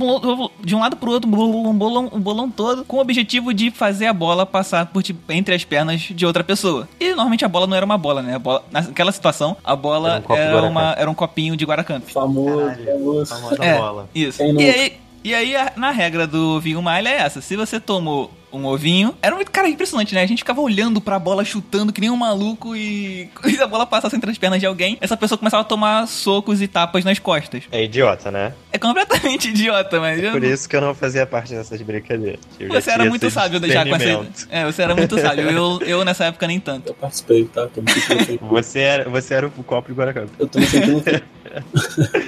de um lado pro outro, um bolão, um bolão todo, com o objetivo de fazer a bola passar por, tipo, entre as pernas de outra pessoa. E normalmente a bola não era uma bola, né? A bola, naquela situação, a bola era, um era, uma, era um copinho de Guaracamp. Famoso, famoso. Famosa é, bola. Isso. E aí, e aí, na regra do vinho malha é essa: se você tomou um ovinho. Era muito, cara, impressionante, né? A gente ficava olhando pra bola, chutando que nem um maluco e se a bola passasse entre as pernas de alguém, essa pessoa começava a tomar socos e tapas nas costas. É idiota, né? É completamente idiota, mas... É por isso que eu não fazia parte dessas brincadeiras. você era muito sábio já com essa... É, você era muito sábio. Eu, eu nessa época nem tanto. Eu participei, tá? você, era, você era o copo de Guaracamp. Eu tô me sentindo...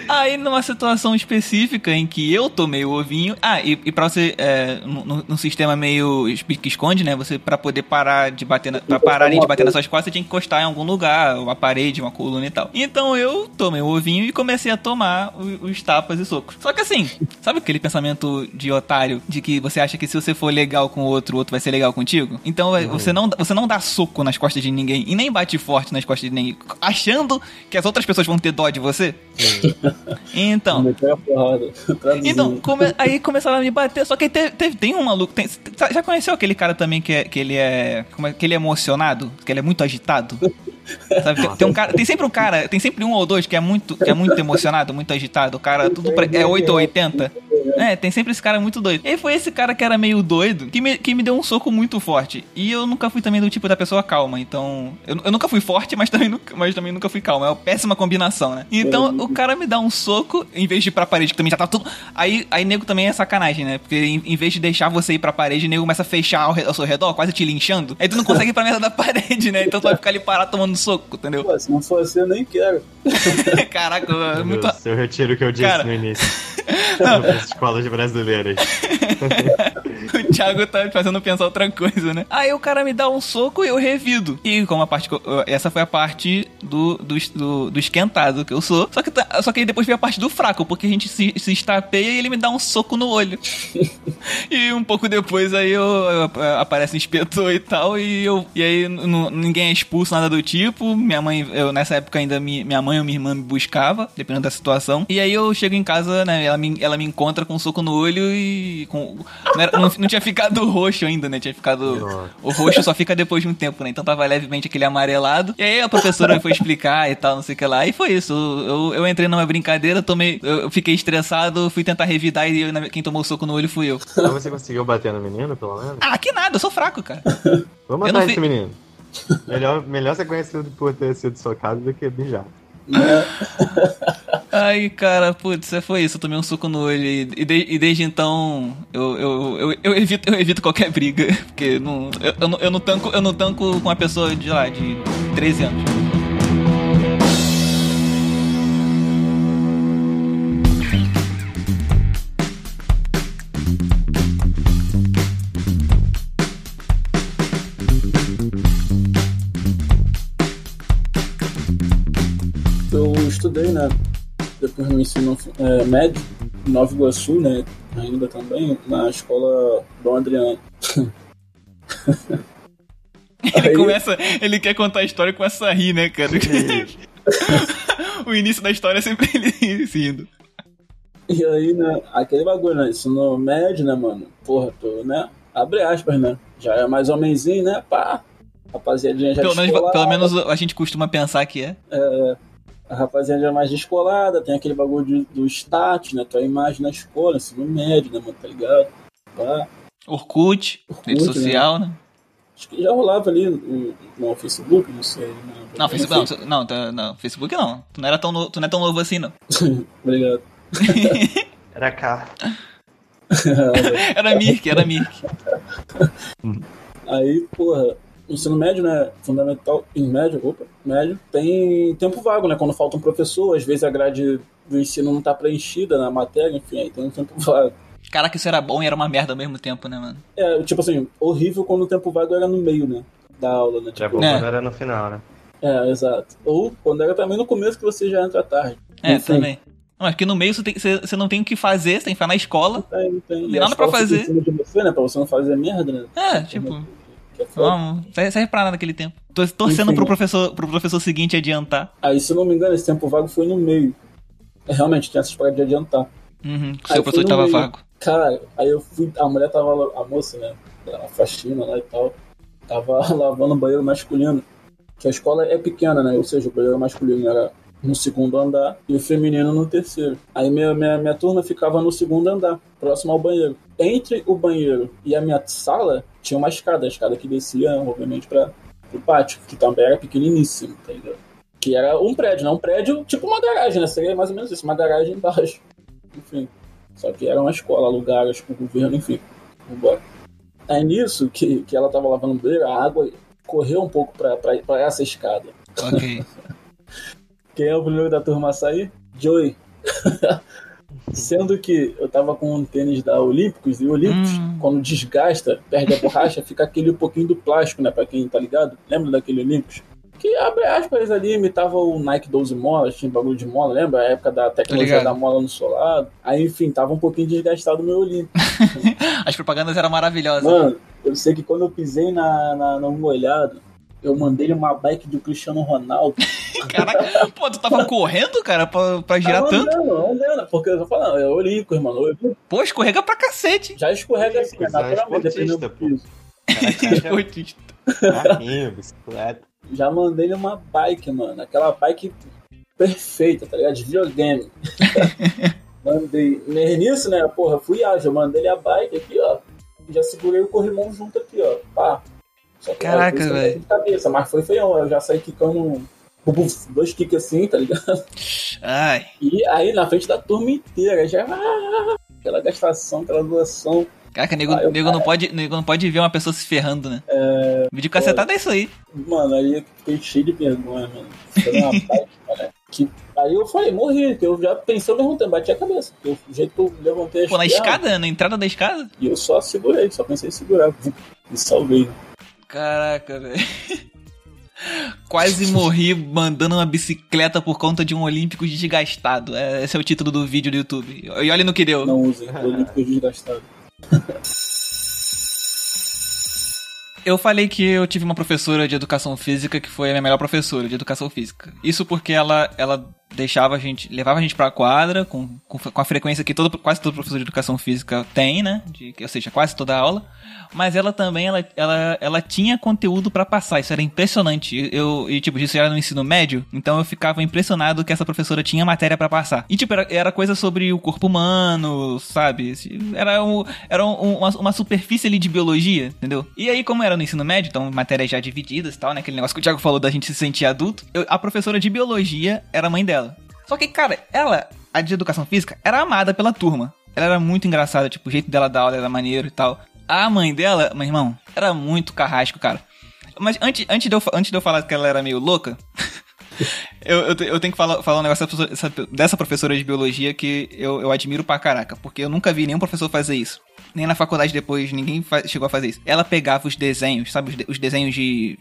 Aí, numa situação específica em que eu tomei o ovinho. Ah, e, e pra você, é, num, sistema meio que esconde, né? Você, pra poder parar de bater, na, pra pararem de bater nas suas costas, você tinha que encostar em algum lugar, uma parede, uma coluna e tal. Então eu tomei o ovinho e comecei a tomar os, tapas e socos. Só que assim, sabe aquele pensamento de otário de que você acha que se você for legal com o outro, o outro vai ser legal contigo? Então você, não, você não dá soco nas costas de ninguém e nem bate forte nas costas de ninguém, achando que as outras pessoas vão ter dó de você? Então. então, come, aí começaram a me bater, só que teve, teve, tem um maluco. Tem, já conheceu aquele cara também que, é, que ele é. Como é que ele é emocionado? Que ele é muito agitado? Sabe, tem, tem, um cara, tem sempre um cara, tem sempre um ou dois que é muito, que é muito emocionado, muito agitado. O cara tudo pra, é 8 ou 80. É, tem sempre esse cara muito doido. E foi esse cara que era meio doido que me, que me deu um soco muito forte. E eu nunca fui também do tipo da pessoa calma. Então, eu, eu nunca fui forte, mas também, nunca, mas também nunca fui calma. É uma péssima combinação, né? Então, o cara me dá um soco, em vez de ir pra parede, que também já tá tudo. Aí, aí nego também é sacanagem, né? Porque em, em vez de deixar você ir pra parede, nego começa a fechar ao, ao seu redor, quase te linchando. Aí tu não consegue ir pra merda da parede, né? Então tu vai ficar ali parado tomando soco, entendeu? Pô, se não for assim, eu nem quero. Caraca, Meu muito. Eu retiro o que eu disse cara... no início. Escolas brasileiras. o Thiago tá fazendo pensar outra coisa, né? Aí o cara me dá um soco e eu revido. E como a parte. Essa foi a parte do, do, do, do esquentado que eu sou. Só que, tá, só que aí depois veio a parte do fraco, porque a gente se, se estapeia e ele me dá um soco no olho. e um pouco depois aí eu, eu, aparece um inspetor e tal. E, eu, e aí ninguém é expulso, nada do tipo. Minha mãe, eu nessa época ainda minha mãe ou minha irmã me buscava, dependendo da situação. E aí eu chego em casa, né? Ela me, ela me encontra com um soco no olho e. Com, não, era, não, não tinha ficado roxo ainda, né? Tinha ficado. Nossa. O roxo só fica depois de um tempo, né? Então tava levemente aquele amarelado. E aí a professora foi explicar e tal, não sei o que lá. E foi isso. Eu, eu entrei numa brincadeira, tomei. Eu fiquei estressado, fui tentar revidar e eu, quem tomou o soco no olho fui eu. Mas você conseguiu bater no menino, pelo menos? Ah, que nada, eu sou fraco, cara. Vamos matar esse menino. Melhor, melhor ser conhecido por ter sido socado do que bijar. Aí, cara, putz, foi isso. Eu tomei um soco no olho e, e, de, e desde então eu, eu, eu, eu, evito, eu evito qualquer briga. Porque não, eu, eu, não, eu, não tanco, eu não tanco com uma pessoa de lá, de 13 anos. Estudei, né? Depois no ensino é, médio, em Nova Iguaçu, né? Ainda também, na escola Dom Adriano. ele Aí... começa. Ele quer contar a história e começa a rir, né, cara? o início da história é sempre ele rindo. E aí, né, aquele bagulho, né? Ensino médio, né, mano? Porra, tô, né? Abre aspas, né? Já é mais homenzinho, né? Pá. Rapaziadinha já pelo menos, pelo menos a gente costuma pensar que é. É a rapaziada é mais descolada, tem aquele bagulho de, do status, né? Tua imagem na escola, ensino médio, né, mano? Tá ligado? Pá. Orkut, Orkut rede né? social, né? né? Acho que já rolava ali no, no Facebook, não sei. Né? Não, Facebook não, não, tá, não, Facebook não. Tu não, era tão no, tu não é tão novo assim, não. Obrigado. era cá. era Mirk, era Mirk. Aí, porra, ensino médio, né? Fundamental, em médio, opa, médio, tem tempo vago, né? Quando falta um professor, às vezes a grade do ensino não tá preenchida na matéria, enfim, aí tem um tempo vago. Caraca, isso era bom e era uma merda ao mesmo tempo, né, mano? É, tipo assim, horrível quando o tempo vago era no meio, né? Da aula, né? Já Tipo, bom É. quando era no final, né? é, exato. Ou quando era também no começo que você já entra tarde. É, Enfim, também. Não, Mas que no meio você, tem- você, você não tem o que fazer, você tem que ficar na escola. Tem, tem. Tem E a nada pra fazer. Você, né? Pra você não fazer merda, né? É, tipo, Que é. Vamos, serve serve pra nada naquele tempo. Tô torcendo Enfim. pro professor, pro professor seguinte adiantar. Aí, se eu não me engano, esse tempo vago foi no meio. É, realmente, tem essas paradas de adiantar. Uhum, Aí seu foi professor tava meio. vago. Cara, aí eu fui. A mulher tava. A moça, né? A faxina lá e tal. Tava lavando o banheiro masculino. Que a escola é pequena, né? Ou seja, o banheiro masculino era no segundo andar e o feminino no terceiro. Aí minha, minha, minha turma ficava no segundo andar, próximo ao banheiro. Entre o banheiro e a minha sala tinha uma escada, a escada que descia, obviamente, para o pátio, que também era pequeniníssimo, tá ligado? Que era um prédio, né? Um prédio tipo uma garagem, né? Seria mais ou menos isso, uma garagem embaixo. Enfim. Só que era uma escola, alugaram, acho que o governo, enfim. Vambora. Aí nisso, que, que ela tava lavando o banheiro, a água correu um pouco pra, pra, pra essa escada. Ok. Quem é o primeiro da turma a sair? Joey. Sendo que eu tava com um tênis da Olímpicos, e o Olímpicos, Hum. quando desgasta, perde a borracha, fica aquele pouquinho do plástico, né? Pra quem tá ligado. Lembra daquele Olímpicos? Que, abre aspas, ali imitava o Nike 12 molas, tinha bagulho de mola, lembra? A época da tecnologia da mola no solado. Aí, enfim, tava um pouquinho desgastado o meu Olímpico. As propagandas eram maravilhosas. Mano, eu sei que quando eu pisei na, na, no molhado, eu mandei ele uma bike do Cristiano Ronaldo. Caraca, pô, tu tava correndo, cara, pra, pra girar Tava tanto? andando, andando, porque eu tô falando, é olímpico, irmão. Olímpico Pô, escorrega pra cacete. já escorrega assim, é naturalmente, dependendo do piso. Esportista. Carrinho, bicicleta. Já mandei ele uma bike, mano. Aquela bike perfeita, tá ligado? De videogame. mandei. Nisso, né? Porra, fui ágil. Eu mandei ele a bike aqui, ó. Já segurei o corrimão junto aqui, ó. Pá. Só que, Caraca, velho. Cabeça, mas foi feião. Eu já saí quicando buf, dois kicks assim, tá ligado? Ai, E aí na frente da turma inteira, já. ah, Aquela gastação, aquela doação. caraca, nego, Ah, nego, não pode, nego não pode ver uma pessoa se ferrando, né? É... Vídeo cacetado é isso aí. Mano, aí eu fiquei cheio de vergonha, mano. Uma bike, cara. Que... Aí eu falei, morri, que eu já pensei ao mesmo tempo, bati a cabeça. Eu, o jeito que eu levantei as Pô, na escada, na entrada da escada? E eu só segurei, só pensei em segurar. Me salvei. Caraca, velho. Quase morri mandando uma bicicleta por conta de um Olímpico desgastado. É, Esse é o título do vídeo do YouTube. E olha no que deu. Não usem, olímpicos desgastados. Eu falei que eu tive uma professora de educação física que foi a minha melhor professora de educação física. Isso porque ela, ela deixava a gente, levava a gente pra quadra com, com, com a frequência que todo, quase todo professor de educação física tem, né? De, ou seja, quase toda aula. Mas ela também, ela, ela, ela tinha conteúdo pra passar. Isso era impressionante. Eu, e tipo, isso era no ensino médio, então eu ficava impressionado que essa professora tinha matéria pra passar. E tipo, era, era coisa sobre o corpo humano, sabe? Era, um, era um- uma, uma superfície ali de biologia, entendeu? E aí, como era no ensino médio, então matérias já divididas e tal, né? Aquele negócio que o Thiago falou da gente se sentir adulto. eu- a professora de biologia era a mãe dela. Só que, cara, ela, a de educação física, era amada pela turma. Ela era muito engraçada, tipo, o jeito dela dar aula era maneiro e tal. A mãe dela, meu irmão, era muito carrasco, cara. Mas antes, antes, de, eu, antes de eu falar que ela era meio louca, eu, eu, eu tenho que falar, falar um negócio dessa professora- de biologia que eu, eu admiro pra caraca, porque eu nunca vi nenhum professor fazer isso. Nem na faculdade depois, ninguém chegou a fazer isso. Ela pegava os desenhos, sabe? Os, de- os desenhos de,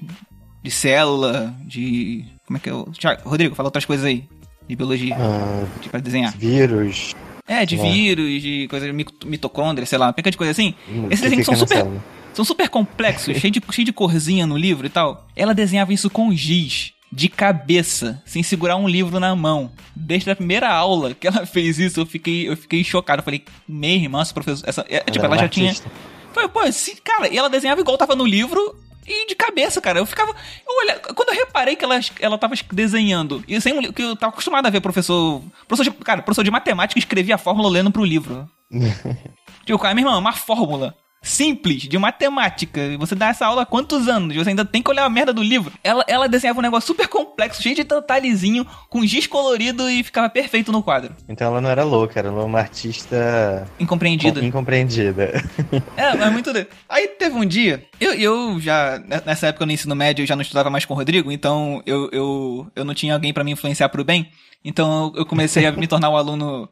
de célula, de. Como é que eu. Thiago, Rodrigo, fala outras coisas aí. De biologia, Ah, de, pra desenhar. vírus. É, de É. vírus, de coisa de mitocôndria, sei lá, uma de coisa assim. hum, Esses desenhos são super- célula. São super complexos, cheio de, cheio de corzinha no livro e tal. Ela desenhava isso com giz, de cabeça, sem segurar um livro na mão. Desde a primeira aula que ela fez isso, eu fiquei, eu fiquei chocado. Eu falei, minha irmã, essa professora. Essa, é, tipo, era ela uma já tinha. artista. Foi, pô, se, cara, e ela desenhava igual tava no livro e de cabeça, cara. Eu ficava. Eu olha, quando eu reparei que ela, ela tava desenhando, e sem um que eu tava acostumado a ver professor. Professor de, cara, professor de matemática escrevia a fórmula lendo pro livro. tipo, cara, minha irmã, uma fórmula. Simples de matemática. Você dá essa aula há quantos anos? Você ainda tem que olhar a merda do livro. Ela, ela desenhava um negócio super complexo, cheio de detalhezinho, com giz colorido e ficava perfeito no quadro. Então ela não era louca, era uma artista Incompreendida. com- incompreendida. É, mas muito. Aí teve um dia, eu, eu já, nessa época no ensino médio, eu já não estudava mais com o Rodrigo, então eu, eu, eu não tinha alguém pra me influenciar pro bem, então eu comecei a me tornar o aluno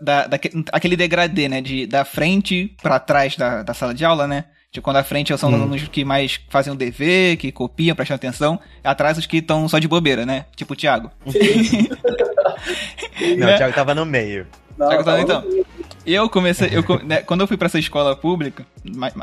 da, da, aquele degradê, né, de da frente pra trás da, da sala de aula, né? De quando à frente são os alunos que mais fazem o dever, que copiam, prestam atenção, atrás os que estão só de bobeira, né? Tipo o Thiago. Não, Né? o Thiago tava no meio. Não, Thiago, tá então, Eu comecei, eu, né, quando eu fui pra essa escola pública,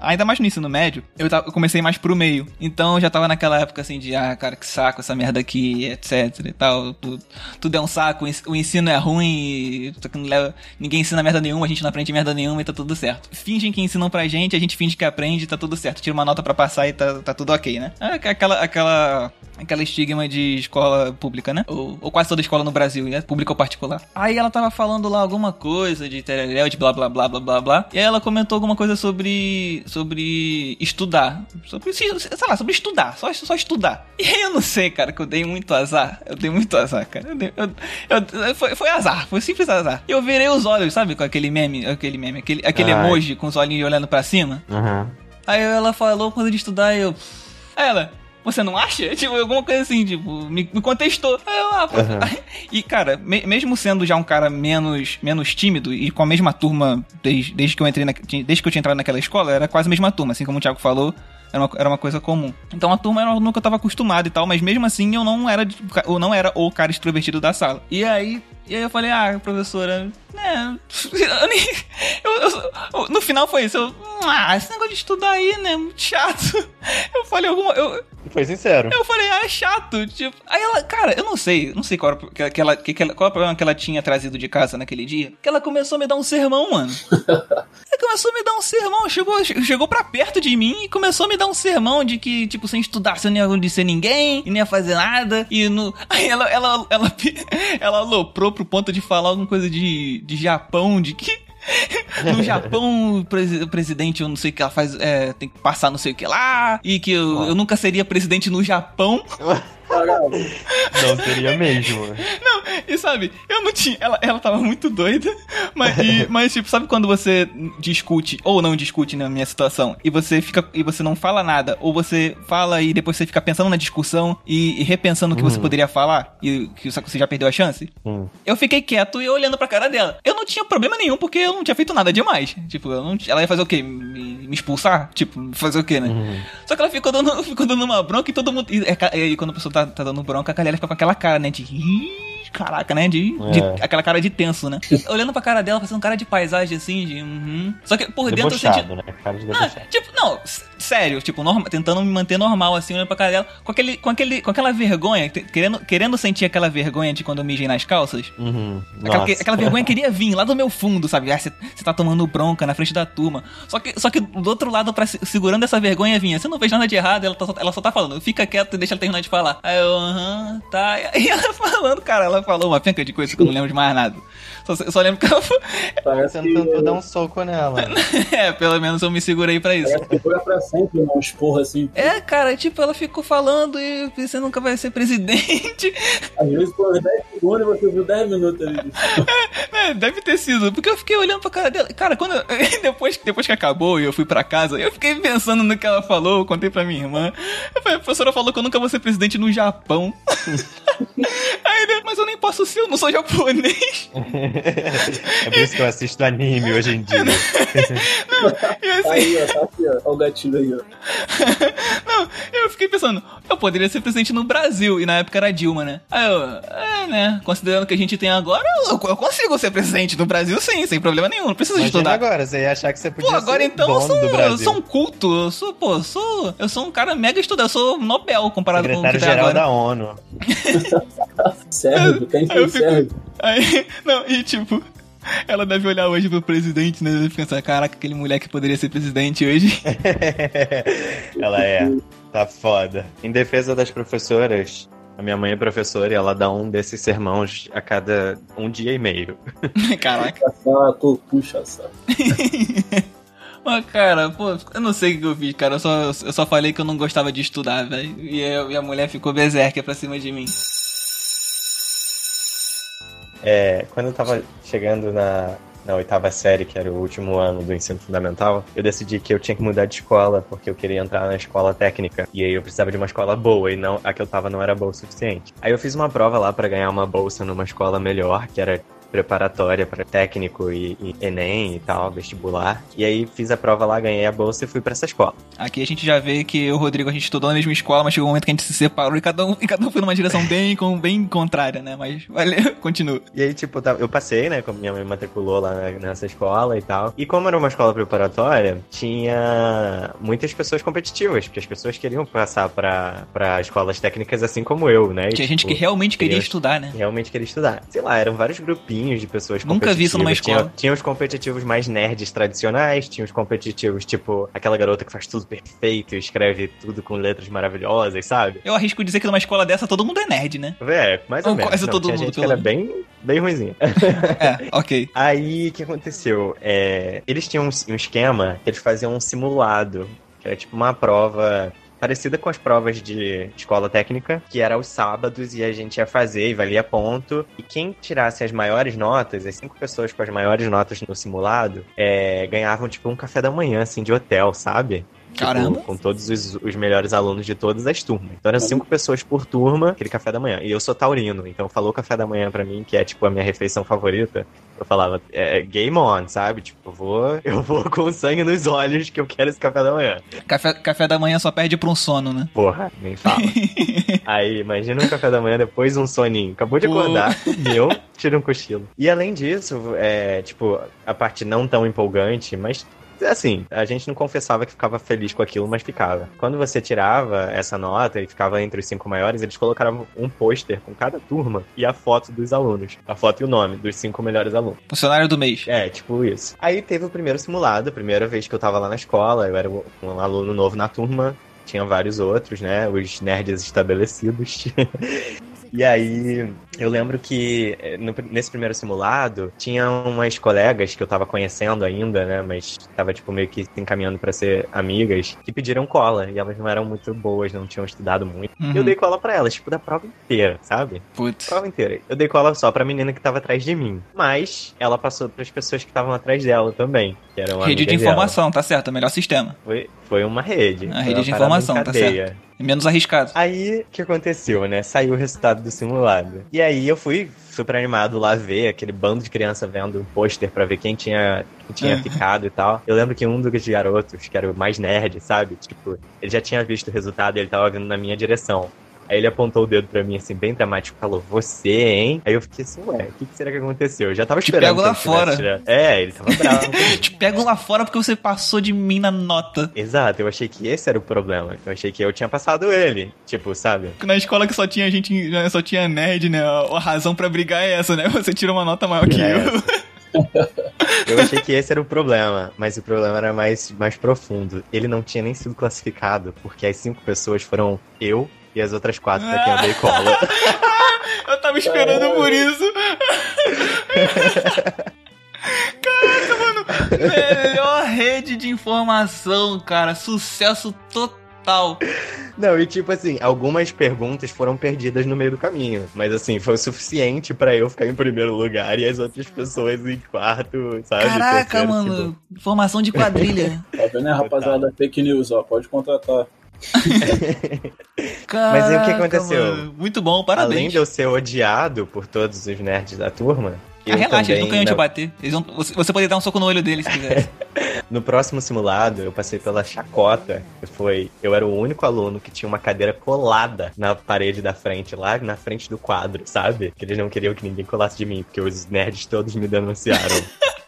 ainda mais no ensino médio, eu, eu comecei mais pro meio. Então eu já tava naquela época assim de, ah, cara, que saco essa merda aqui, etc e tal. Tudo, tudo é um saco, o ens- o ensino é ruim, leva- ninguém ensina merda nenhuma, a gente não aprende merda nenhuma e tá tudo certo. Fingem que ensinam pra gente, a gente finge que aprende tá tudo certo. Tira uma nota pra passar e tá, tá tudo ok, né? É aquela, aquela, aquela estigma de escola pública, né? Ou, ou quase toda escola no Brasil, né? Pública ou particular. Aí ela tava falando lá alguma coisa de tereréu, de blá blá blá blá blá blá. E aí ela comentou alguma coisa sobre. Sobre estudar. Sobre, sei lá, sobre estudar. Só, só estudar. E aí eu não sei, cara, que eu dei muito azar. Eu dei muito azar, cara. Eu dei- eu- eu- foi, foi azar, foi simples azar. E eu virei os olhos, sabe, com aquele meme, aquele meme, aquele, aquele Ai. emoji com os olhinhos olhando pra cima. Aham. Aí ela falou coisa de estudar e eu. Aí ela, você não acha? Tipo, alguma coisa assim, tipo, me, me contestou. Aí eu, ah. Aham. E, cara, me- mesmo sendo já um cara menos, menos tímido e com a mesma turma desde, desde que eu entrei na, desde que eu tinha entrado naquela escola, era quase a mesma turma, assim como o Thiago falou. Era uma, era uma coisa comum. Então a turma era que eu tava acostumado e tal, mas mesmo assim eu não era, eu não era o cara extrovertido da sala. E aí, e aí eu falei, ah, professora, né. eu nem- eu- eu- no final foi isso. Eu, ah, esse negócio de estudar aí, né? Muito chato. Eu falei alguma. Eu, Foi sincero. eu falei, ah, é chato. Tipo, aí ela, cara, eu não sei, não sei qual era, o- que, ela, que, ela- qual era o problema que ela tinha trazido de casa naquele dia. Que ela começou a me dar um sermão, mano. ela começou a me dar um sermão, chegou, che- chegou pra perto de mim e começou a me dar um sermão de que, tipo, sem estudar você não ia ser ninguém, e não ia fazer nada. E no. Aí ela, ela, ela, ela aloprou pro ponto de falar alguma coisa de, de Japão, de que. No Japão, o presidente, eu não sei o que ela faz, é, tem que passar não sei o que lá, e que eu, eu nunca seria presidente no Japão. Não seria mesmo. Não, e sabe, eu não tinha. Ela, ela tava muito doida, mas, e- mas, tipo, sabe quando você discute, ou não discute na minha situação, e você fica. e você não fala nada, ou você fala e depois você fica pensando na discussão e, e repensando o que você poderia falar, e que só que você já perdeu a chance? Hum. Eu fiquei quieto e olhando pra cara dela. Eu não tinha problema nenhum, porque eu não tinha feito nada demais. Tipo, não ela ia fazer o quê? Me, me expulsar? Tipo, fazer o quê, né? Uhum. Só que ela ficou dando, ficou dando uma bronca e todo mundo. E, é ca- e quando a pessoa tá, tá dando bronca, a galera fica com aquela cara, né? De. "Ih, Caraca, né? De, de- É. aquela cara de tenso, né? Olhando pra cara dela, fazendo cara de paisagem assim, de. Uhum. Só que por dentro eu senti. Né? Cara de Ah, tipo, não, sério, tipo, norma- tentando me manter normal, assim, olhando pra cara dela, com, aquele, com, aquele, com aquela vergonha, querendo, querendo sentir aquela vergonha de quando eu mijei nas calças. Uhum. Aquela, que- aquela vergonha queria vir lá do meu fundo, sabe? Ah, você tá tomando bronca na frente da turma. Só que, só que do outro lado, pra, se- segurando essa vergonha, vinha. Você não fez nada de errado, ela, tá só, ela só tá falando. Fica quieto e deixa ela terminar de falar. Aí eu, aham, tá. E ela falando, cara, ela falou uma penca de coisa que eu não lembro de mais nada. Só, eu só lembro que ela falou. Parece Você que, tentou dar um soco nela. É, pelo menos eu me segurei pra isso. parece que dura pra sempre, um esporro assim. É, cara, tipo, ela ficou falando e você nunca vai ser presidente. Às vezes por 10 segundos você viu 10 minutos ali. É, deve ter sido, porque eu fiquei olhando pra cara dela. Cara, quando eu- depois, depois que acabou e eu fui pra casa, eu fiquei pensando no que ela falou, eu contei pra minha irmã. Eu falei, a professora falou que eu nunca vou ser presidente no Japão. Aí, né, mas eu nem posso ser, eu não sou japonês. é por isso que eu assisto anime hoje em dia. E assim, Aí, ó, tá aqui, ó. Olha o gatilho aí, ó. não, eu fiquei pensando, eu poderia ser presidente no Brasil, e na época era Dilma, né? Aí eu, é, né, considerando o que a gente tem agora, eu, eu consigo ser presidente no Brasil sim, sem problema nenhum, não preciso Imagina estudar. agora, você ia achar que você podia Pô, agora ser então eu sou, do eu sou um culto, eu sou, pô, sou, eu sou um cara mega estudado, eu sou Nobel comparado com o que agora. da ONU. Serve, tem que serve. Aí, não, e tipo, ela deve olhar hoje pro presidente, né, e pensar, caraca, aquele moleque poderia ser presidente hoje. ela é. Tá foda. Em defesa das professoras, a minha mãe é professora e ela dá um desses sermões a cada um dia e meio. caraca. Puxa saco, puxa saco. Mas, cara, pô, eu não sei o que eu fiz, cara. Eu só, eu só falei que eu não gostava de estudar, velho. E, eu- e a mulher ficou berserker pra cima de mim. É, quando eu tava chegando na, na oitava série, que era o último ano do ensino fundamental, eu decidi que eu tinha que mudar de escola, porque eu queria entrar na escola técnica. E aí eu precisava de uma escola boa, e não a que eu tava não era boa o suficiente. Aí eu fiz uma prova lá pra ganhar uma bolsa numa escola melhor, que era preparatória para técnico e, e Enem e tal, vestibular. E aí fiz a prova lá, ganhei a bolsa e fui pra essa escola. Aqui a gente já vê que eu e o Rodrigo, a gente estudou na mesma escola, mas chegou um momento que a gente se separou e cada um, e cada um foi numa direção bem, com, bem contrária, né? Mas valeu, continua. E aí, tipo, tá- eu passei, né? Como minha mãe matriculou lá nessa escola e tal. E como era uma escola preparatória, tinha muitas pessoas competitivas, porque as pessoas queriam passar pra, pra escolas técnicas assim como eu, né? E, Tinha gente que tipo, realmente queria queria- estudar, né? realmente queria estudar. Sei lá, eram vários grupinhos de pessoas Nunca vi isso numa escola. Tinha, tinha os competitivos mais nerds tradicionais, tinha os competitivos, tipo, aquela garota que faz tudo perfeito e escreve tudo com letras maravilhosas, sabe? Eu arrisco dizer que numa escola dessa todo mundo é nerd, né? É, mais ou Ou menos. quase Não, todo tinha mundo, gente que era bem, bem ruimzinha. É, ok. Aí, o que aconteceu? É, eles tinham um, um esquema que eles faziam um simulado, que era tipo uma prova parecida com as provas de escola técnica, que era aos sábados e a gente ia fazer e valia ponto. E quem tirasse as maiores notas, as cinco pessoas com as maiores notas no simulado, é, ganhavam tipo um café da manhã, assim, de hotel, sabe? Tipo, Caramba. com todos os, os melhores alunos de todas as turmas. Então eram cinco pessoas por turma, aquele café da manhã. E eu sou taurino, então falou café da manhã pra mim, que é tipo a minha refeição favorita. Eu falava, é, game on, sabe? Tipo, eu vou, eu vou com sangue nos olhos que eu quero esse café da manhã. Café, café da manhã só perde pra um sono, né? Porra, nem fala. Aí, imagina um café da manhã, depois um soninho. Acabou de acordar, meu, tira um cochilo. E além disso, é, tipo, a parte não tão empolgante, mas assim, a gente não confessava que ficava feliz com aquilo, mas ficava. Quando você tirava essa nota e ficava entre os cinco maiores, eles colocaram um pôster com cada turma e a foto dos alunos. A foto e o nome dos cinco melhores alunos. Funcionário do mês. É, tipo isso. Aí teve o primeiro simulado, a primeira vez que eu tava lá na escola, eu era um aluno novo na turma, tinha vários outros, né? Os nerds estabelecidos. E aí, eu lembro que eh, no- nesse primeiro simulado, tinha umas colegas que eu tava conhecendo ainda, né? Mas tava, tipo, meio que se encaminhando pra ser amigas, que pediram cola. E elas não eram muito boas, não tinham estudado muito. Uhum. E eu dei cola pra elas, tipo, da prova inteira, sabe? Putz. prova inteira. Eu dei cola só pra menina que tava atrás de mim. Mas ela passou pras pessoas que estavam atrás dela também. Que eram Rede de amigas dela. informação, tá certo, o melhor sistema. Foi, foi uma rede. A rede de informação, tá cadeia. É menos arriscado. Aí, o que aconteceu, né? Saiu o resultado do simulado. E aí eu fui super animado lá ver aquele bando de criança vendo o pôster pra ver quem tinha, quem tinha É. ficado e tal. Eu lembro que um dos garotos, que era o mais nerd, sabe? Tipo, ele já tinha visto o resultado e ele tava vindo na minha direção. Aí ele apontou o dedo pra mim, assim, bem dramático, falou, você, hein? Aí eu fiquei assim, ué, o que, que será que aconteceu? Eu já tava Te esperando. pego que lá fora. tirado. É, ele tava bravo. Te pego lá fora porque você passou de mim na nota. Exato, eu achei que esse era o problema. Eu achei que eu tinha passado ele. Tipo, sabe? Na escola que só tinha gente, né, só tinha nerd, né? A a razão pra brigar é essa, né? Você tira uma nota maior que É. eu. Eu achei que esse era o problema, mas o problema era mais, mais profundo. Ele não tinha nem sido classificado, porque as cinco pessoas foram eu e as outras quatro pra quem eu dei cola. Eu tava esperando por isso. Caraca, mano. Melhor rede de informação, cara. Sucesso total. Não, e tipo assim, algumas perguntas foram perdidas no meio do caminho. Mas assim, foi o suficiente pra eu ficar em primeiro lugar e as outras pessoas em quarto, sabe? Caraca, Terceiro, mano. Informação de quadrilha. Tá vendo, né, rapaziada? Fake news, ó. Pode contratar. Caraca, Mas aí o que aconteceu? mano. Muito bom, Além parabéns. de eu ser odiado por todos os nerds da turma. Ah, relaxa, eles nunca iam te na- bater. Eles vão, você, poderia dar um soco no olho deles se quisesse. No próximo simulado, eu passei pela chacota. Foi, eu era o único aluno que tinha uma cadeira colada na parede da frente, lá na frente do quadro, sabe? Que eles não queriam que ninguém colasse de mim, porque os nerds todos me denunciaram.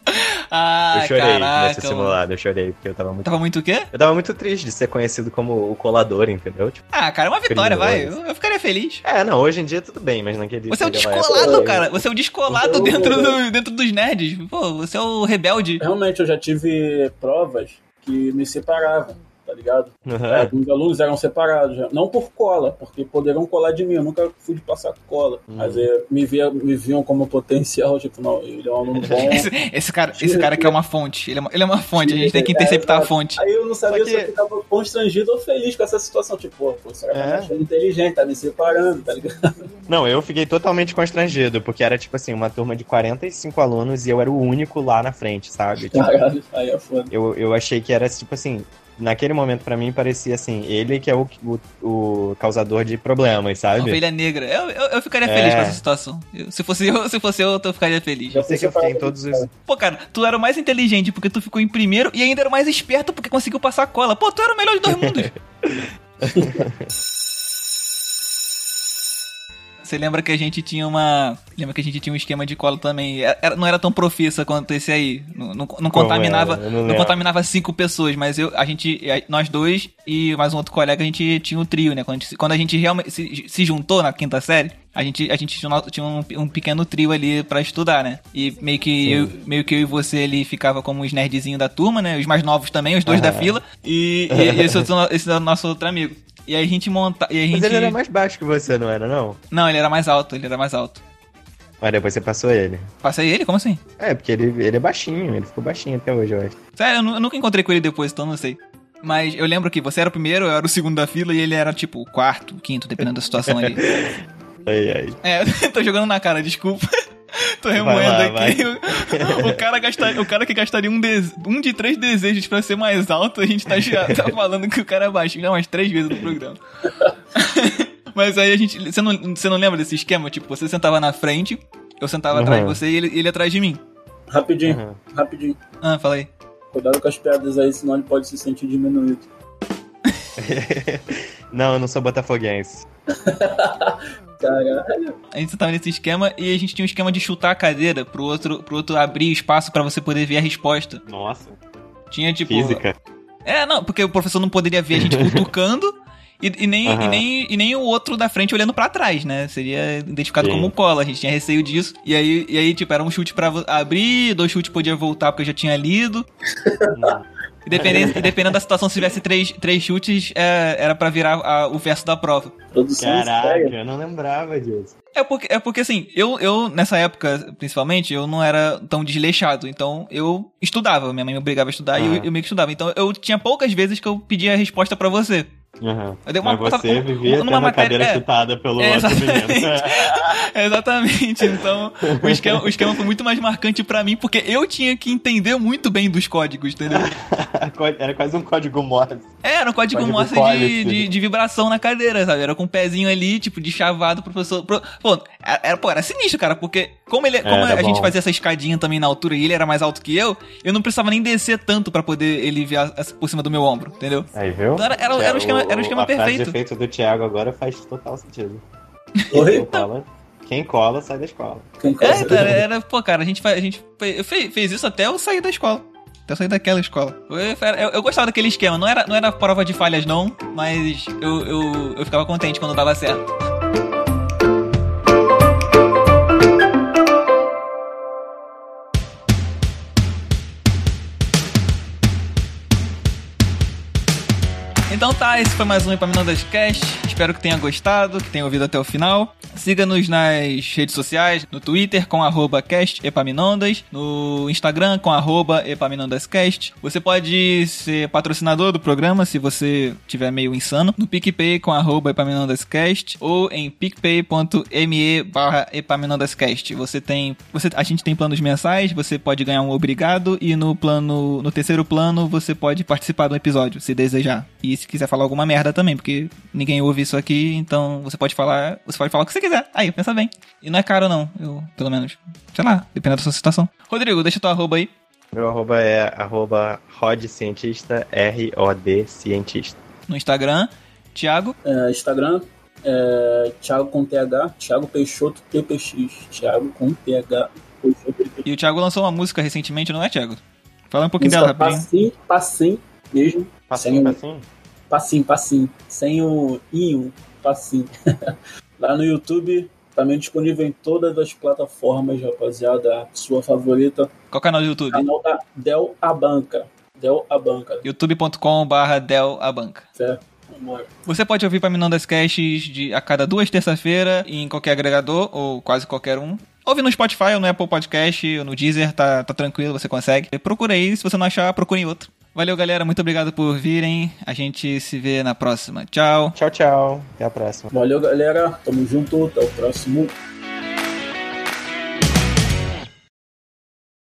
Ah, eu chorei caraca, nesse mano. simulado, eu chorei, porque eu tava muito. Tava muito o quê? Eu tava muito triste de ser conhecido como o colador, entendeu? Tipo, Ah, cara, é uma vitória, vai. Eu, eu ficaria feliz. é, não, hoje em dia tudo bem, mas naquele Você é o descolado, época- cara. Você é o descolado Eu- dentro, do- dentro dos nerds. Pô, você é o rebelde. Realmente, eu já tive provas que me separavam, tá ligado? Uhum. Alguns alunos eram separados, já. não por cola, porque poderiam colar de mim, eu nunca fui de passar cola. Uhum. Mas é, me, via, me viam como potencial, tipo, não, ele é um aluno bom. Esse, esse cara, esse cara aqui é uma fonte. Ele é uma, ele é uma fonte, a gente tem que interceptar a fonte. Aí eu não sabia que- se eu ficava constrangido ou feliz com essa situação. Tipo, pô, pô, esse cara tá É. achando inteligente, tá me separando, tá ligado? Não, eu fiquei totalmente constrangido, porque era tipo assim, uma turma de 45 alunos e eu era o único lá na frente, sabe? Tipo, Caralho, aí é foda. eu, eu achei que era tipo assim. Naquele momento, pra mim, parecia assim, ele que é o, o, o causador de problemas, Uma sabe? ovelha negra. Eu, eu, eu ficaria É. feliz com essa situação. Eu- se, fosse eu, se fosse eu, eu ficaria feliz. Eu sei que eu fiquei em todos os. Pô, cara, tu era o mais inteligente porque tu ficou em primeiro e ainda era o mais esperto porque conseguiu passar a cola. Pô, tu era o melhor de dois mundos. Você lembra que a gente tinha uma. Lembra que a gente tinha um esquema de cola também? Era- não era tão profissa quanto esse aí. Não, não- não contaminava. não Não, contaminava cinco pessoas, mas eu, a gente, nós dois e mais um outro colega, a gente tinha o trio, né? Quando a gente, quando a gente realmente se, se juntou na quinta série, a gente, a gente tinha, um- tinha um, um pequeno trio ali pra estudar, né? E meio que, eu, meio que eu e você ali ficava como os nerdzinhos da turma, né? Os mais novos também, os dois da Aham. fila. E, e esse, outro, esse é o nosso outro amigo. E aí a gente monta. E a gente... Mas ele era mais baixo que você, não era, não? Não, ele era mais alto, ele era mais alto. Mas depois você passou ele. Passei ele? Como assim? É, porque ele, ele é baixinho, ele ficou baixinho até hoje, eu acho. Sério, eu, eu nunca encontrei com ele depois, então não sei. Mas eu lembro que você era o primeiro, eu era o segundo da fila e ele era tipo o quarto, quinto, dependendo da situação ali. Ai, ai. É, tô jogando na cara, desculpa. Tô Vai remoendo lá, aqui. O, o cara gastaria, o cara que gastaria um, dese- um de três desejos pra ser mais alto, a gente tá, já, tá falando que o cara é baixo já umas três vezes no programa. Mas aí a gente. Você não, você não lembra desse esquema? Tipo, você sentava na frente, eu sentava atrás de Uhum. você e ele, ele atrás de mim. Rapidinho, Uhum. rapidinho. Ah, fala aí. Cuidado com as piadas aí, senão ele pode se sentir diminuído. Não, eu não sou botafoguense. Caralho. A gente tava nesse esquema e a gente tinha um esquema de chutar a cadeira pro outro, pro outro abrir espaço pra você poder ver a resposta. Nossa. Tinha tipo. Física. É, não, porque o professor não poderia ver a gente cutucando e, e nem, Aham. e, nem, e nem o outro da frente olhando pra trás, né? Seria identificado Sim. como cola, a gente tinha receio disso. E aí, e aí tipo, era um chute pra vo- abrir, dois chutes podia voltar porque eu já tinha lido. E dependendo, e dependendo da situação, se tivesse três, três chutes, é, era pra virar a- o verso da prova. Caraca, eu não lembrava disso. É porque, é porque assim, eu, eu, nessa época, principalmente, eu não era tão desleixado. Então, eu estudava. Minha mãe me obrigava a estudar e eu, eu meio que estudava. Então, eu tinha poucas vezes que eu pedia a resposta pra você. Uhum. Eu dei uma- Mas você uma- vivia numa matéria- cadeira é. chutada pelo É, outro exatamente. menino. Exatamente. Então, o esquema, o esquema foi muito mais marcante pra mim, porque eu tinha que entender muito bem dos códigos, entendeu? Era quase um código Morse. É, era um código, Código Morse de, de, de vibração na cadeira, sabe? Era com o pezinho ali, tipo, de chavado pro professor. pro- Pô, era, pô, era sinistro, cara, porque como, ele, como a gente fazia essa escadinha também na altura e ele era mais alto que eu, eu não precisava nem descer tanto pra poder ele a- por cima do meu ombro, entendeu? Aí, viu? Então era- era- era o esquema- era o esquema frase perfeito. de efeito do Thiago agora faz total sentido. Oi? Quem cola, quem cola sai da escola. Quem É, conhece? então, era, pô, cara, a gente, a gente fe- eu fe- fez isso até eu sair da escola. Até eu sair daquela escola. Eu, eu- eu gostava daquele esquema. Não era, não era prova de falhas, não, mas eu, eu, eu ficava contente quando dava certo. Então tá, esse foi mais um Epaminondas Cast. Espero que tenha gostado, que tenha ouvido até o final. Siga-nos nas redes sociais, no Twitter com arroba cast Epaminondas, no Instagram com arroba Epaminondascast. Você pode ser patrocinador do programa se você tiver meio insano, no PicPay com arroba Epaminondascast ou em picpay.me barra Epaminondascast. Você tem, você, a gente tem planos mensais, você pode ganhar um obrigado e no plano, no terceiro plano você pode participar do episódio, se desejar. E se quiser falar alguma merda também, porque ninguém ouve isso aqui, então você pode falar, você pode falar o que você quiser. Aí, pensa bem. E não é caro não, eu, pelo menos, sei lá, dependendo da sua situação. Rodrigo, deixa tua arroba aí. Meu arroba é arroba rodcientista, R-O-D cientista. No Instagram, Thiago. É, Instagram, é, Thiago com TH, Thiago Peixoto TPX. Thiago com TH. E o Thiago lançou uma música recentemente, não é, Thiago? Fala um pouquinho Música dela, rapidinho. Passinho, passinho mesmo. Passinho, Sem- passinho? Passinho, passinho. Sem o inho, passinho. Lá no YouTube, também disponível em todas as plataformas, rapaziada. A sua favorita, Qual canal do YouTube? canal da Del Abanca. Del Abanca. youtube.com barra Del Abanca. Certo? Você pode ouvir Paminondas Casts de, a cada duas terça-feira em qualquer agregador, ou quase qualquer um. Ouve no Spotify ou no Apple Podcast, ou no Deezer, tá, tá tranquilo, você consegue. Procura aí, se você não achar, procure em outro. Valeu, galera, muito obrigado por virem. A gente se vê na próxima. Tchau. Tchau, tchau. Até a próxima. Valeu, galera. Tamo junto. Até o próximo.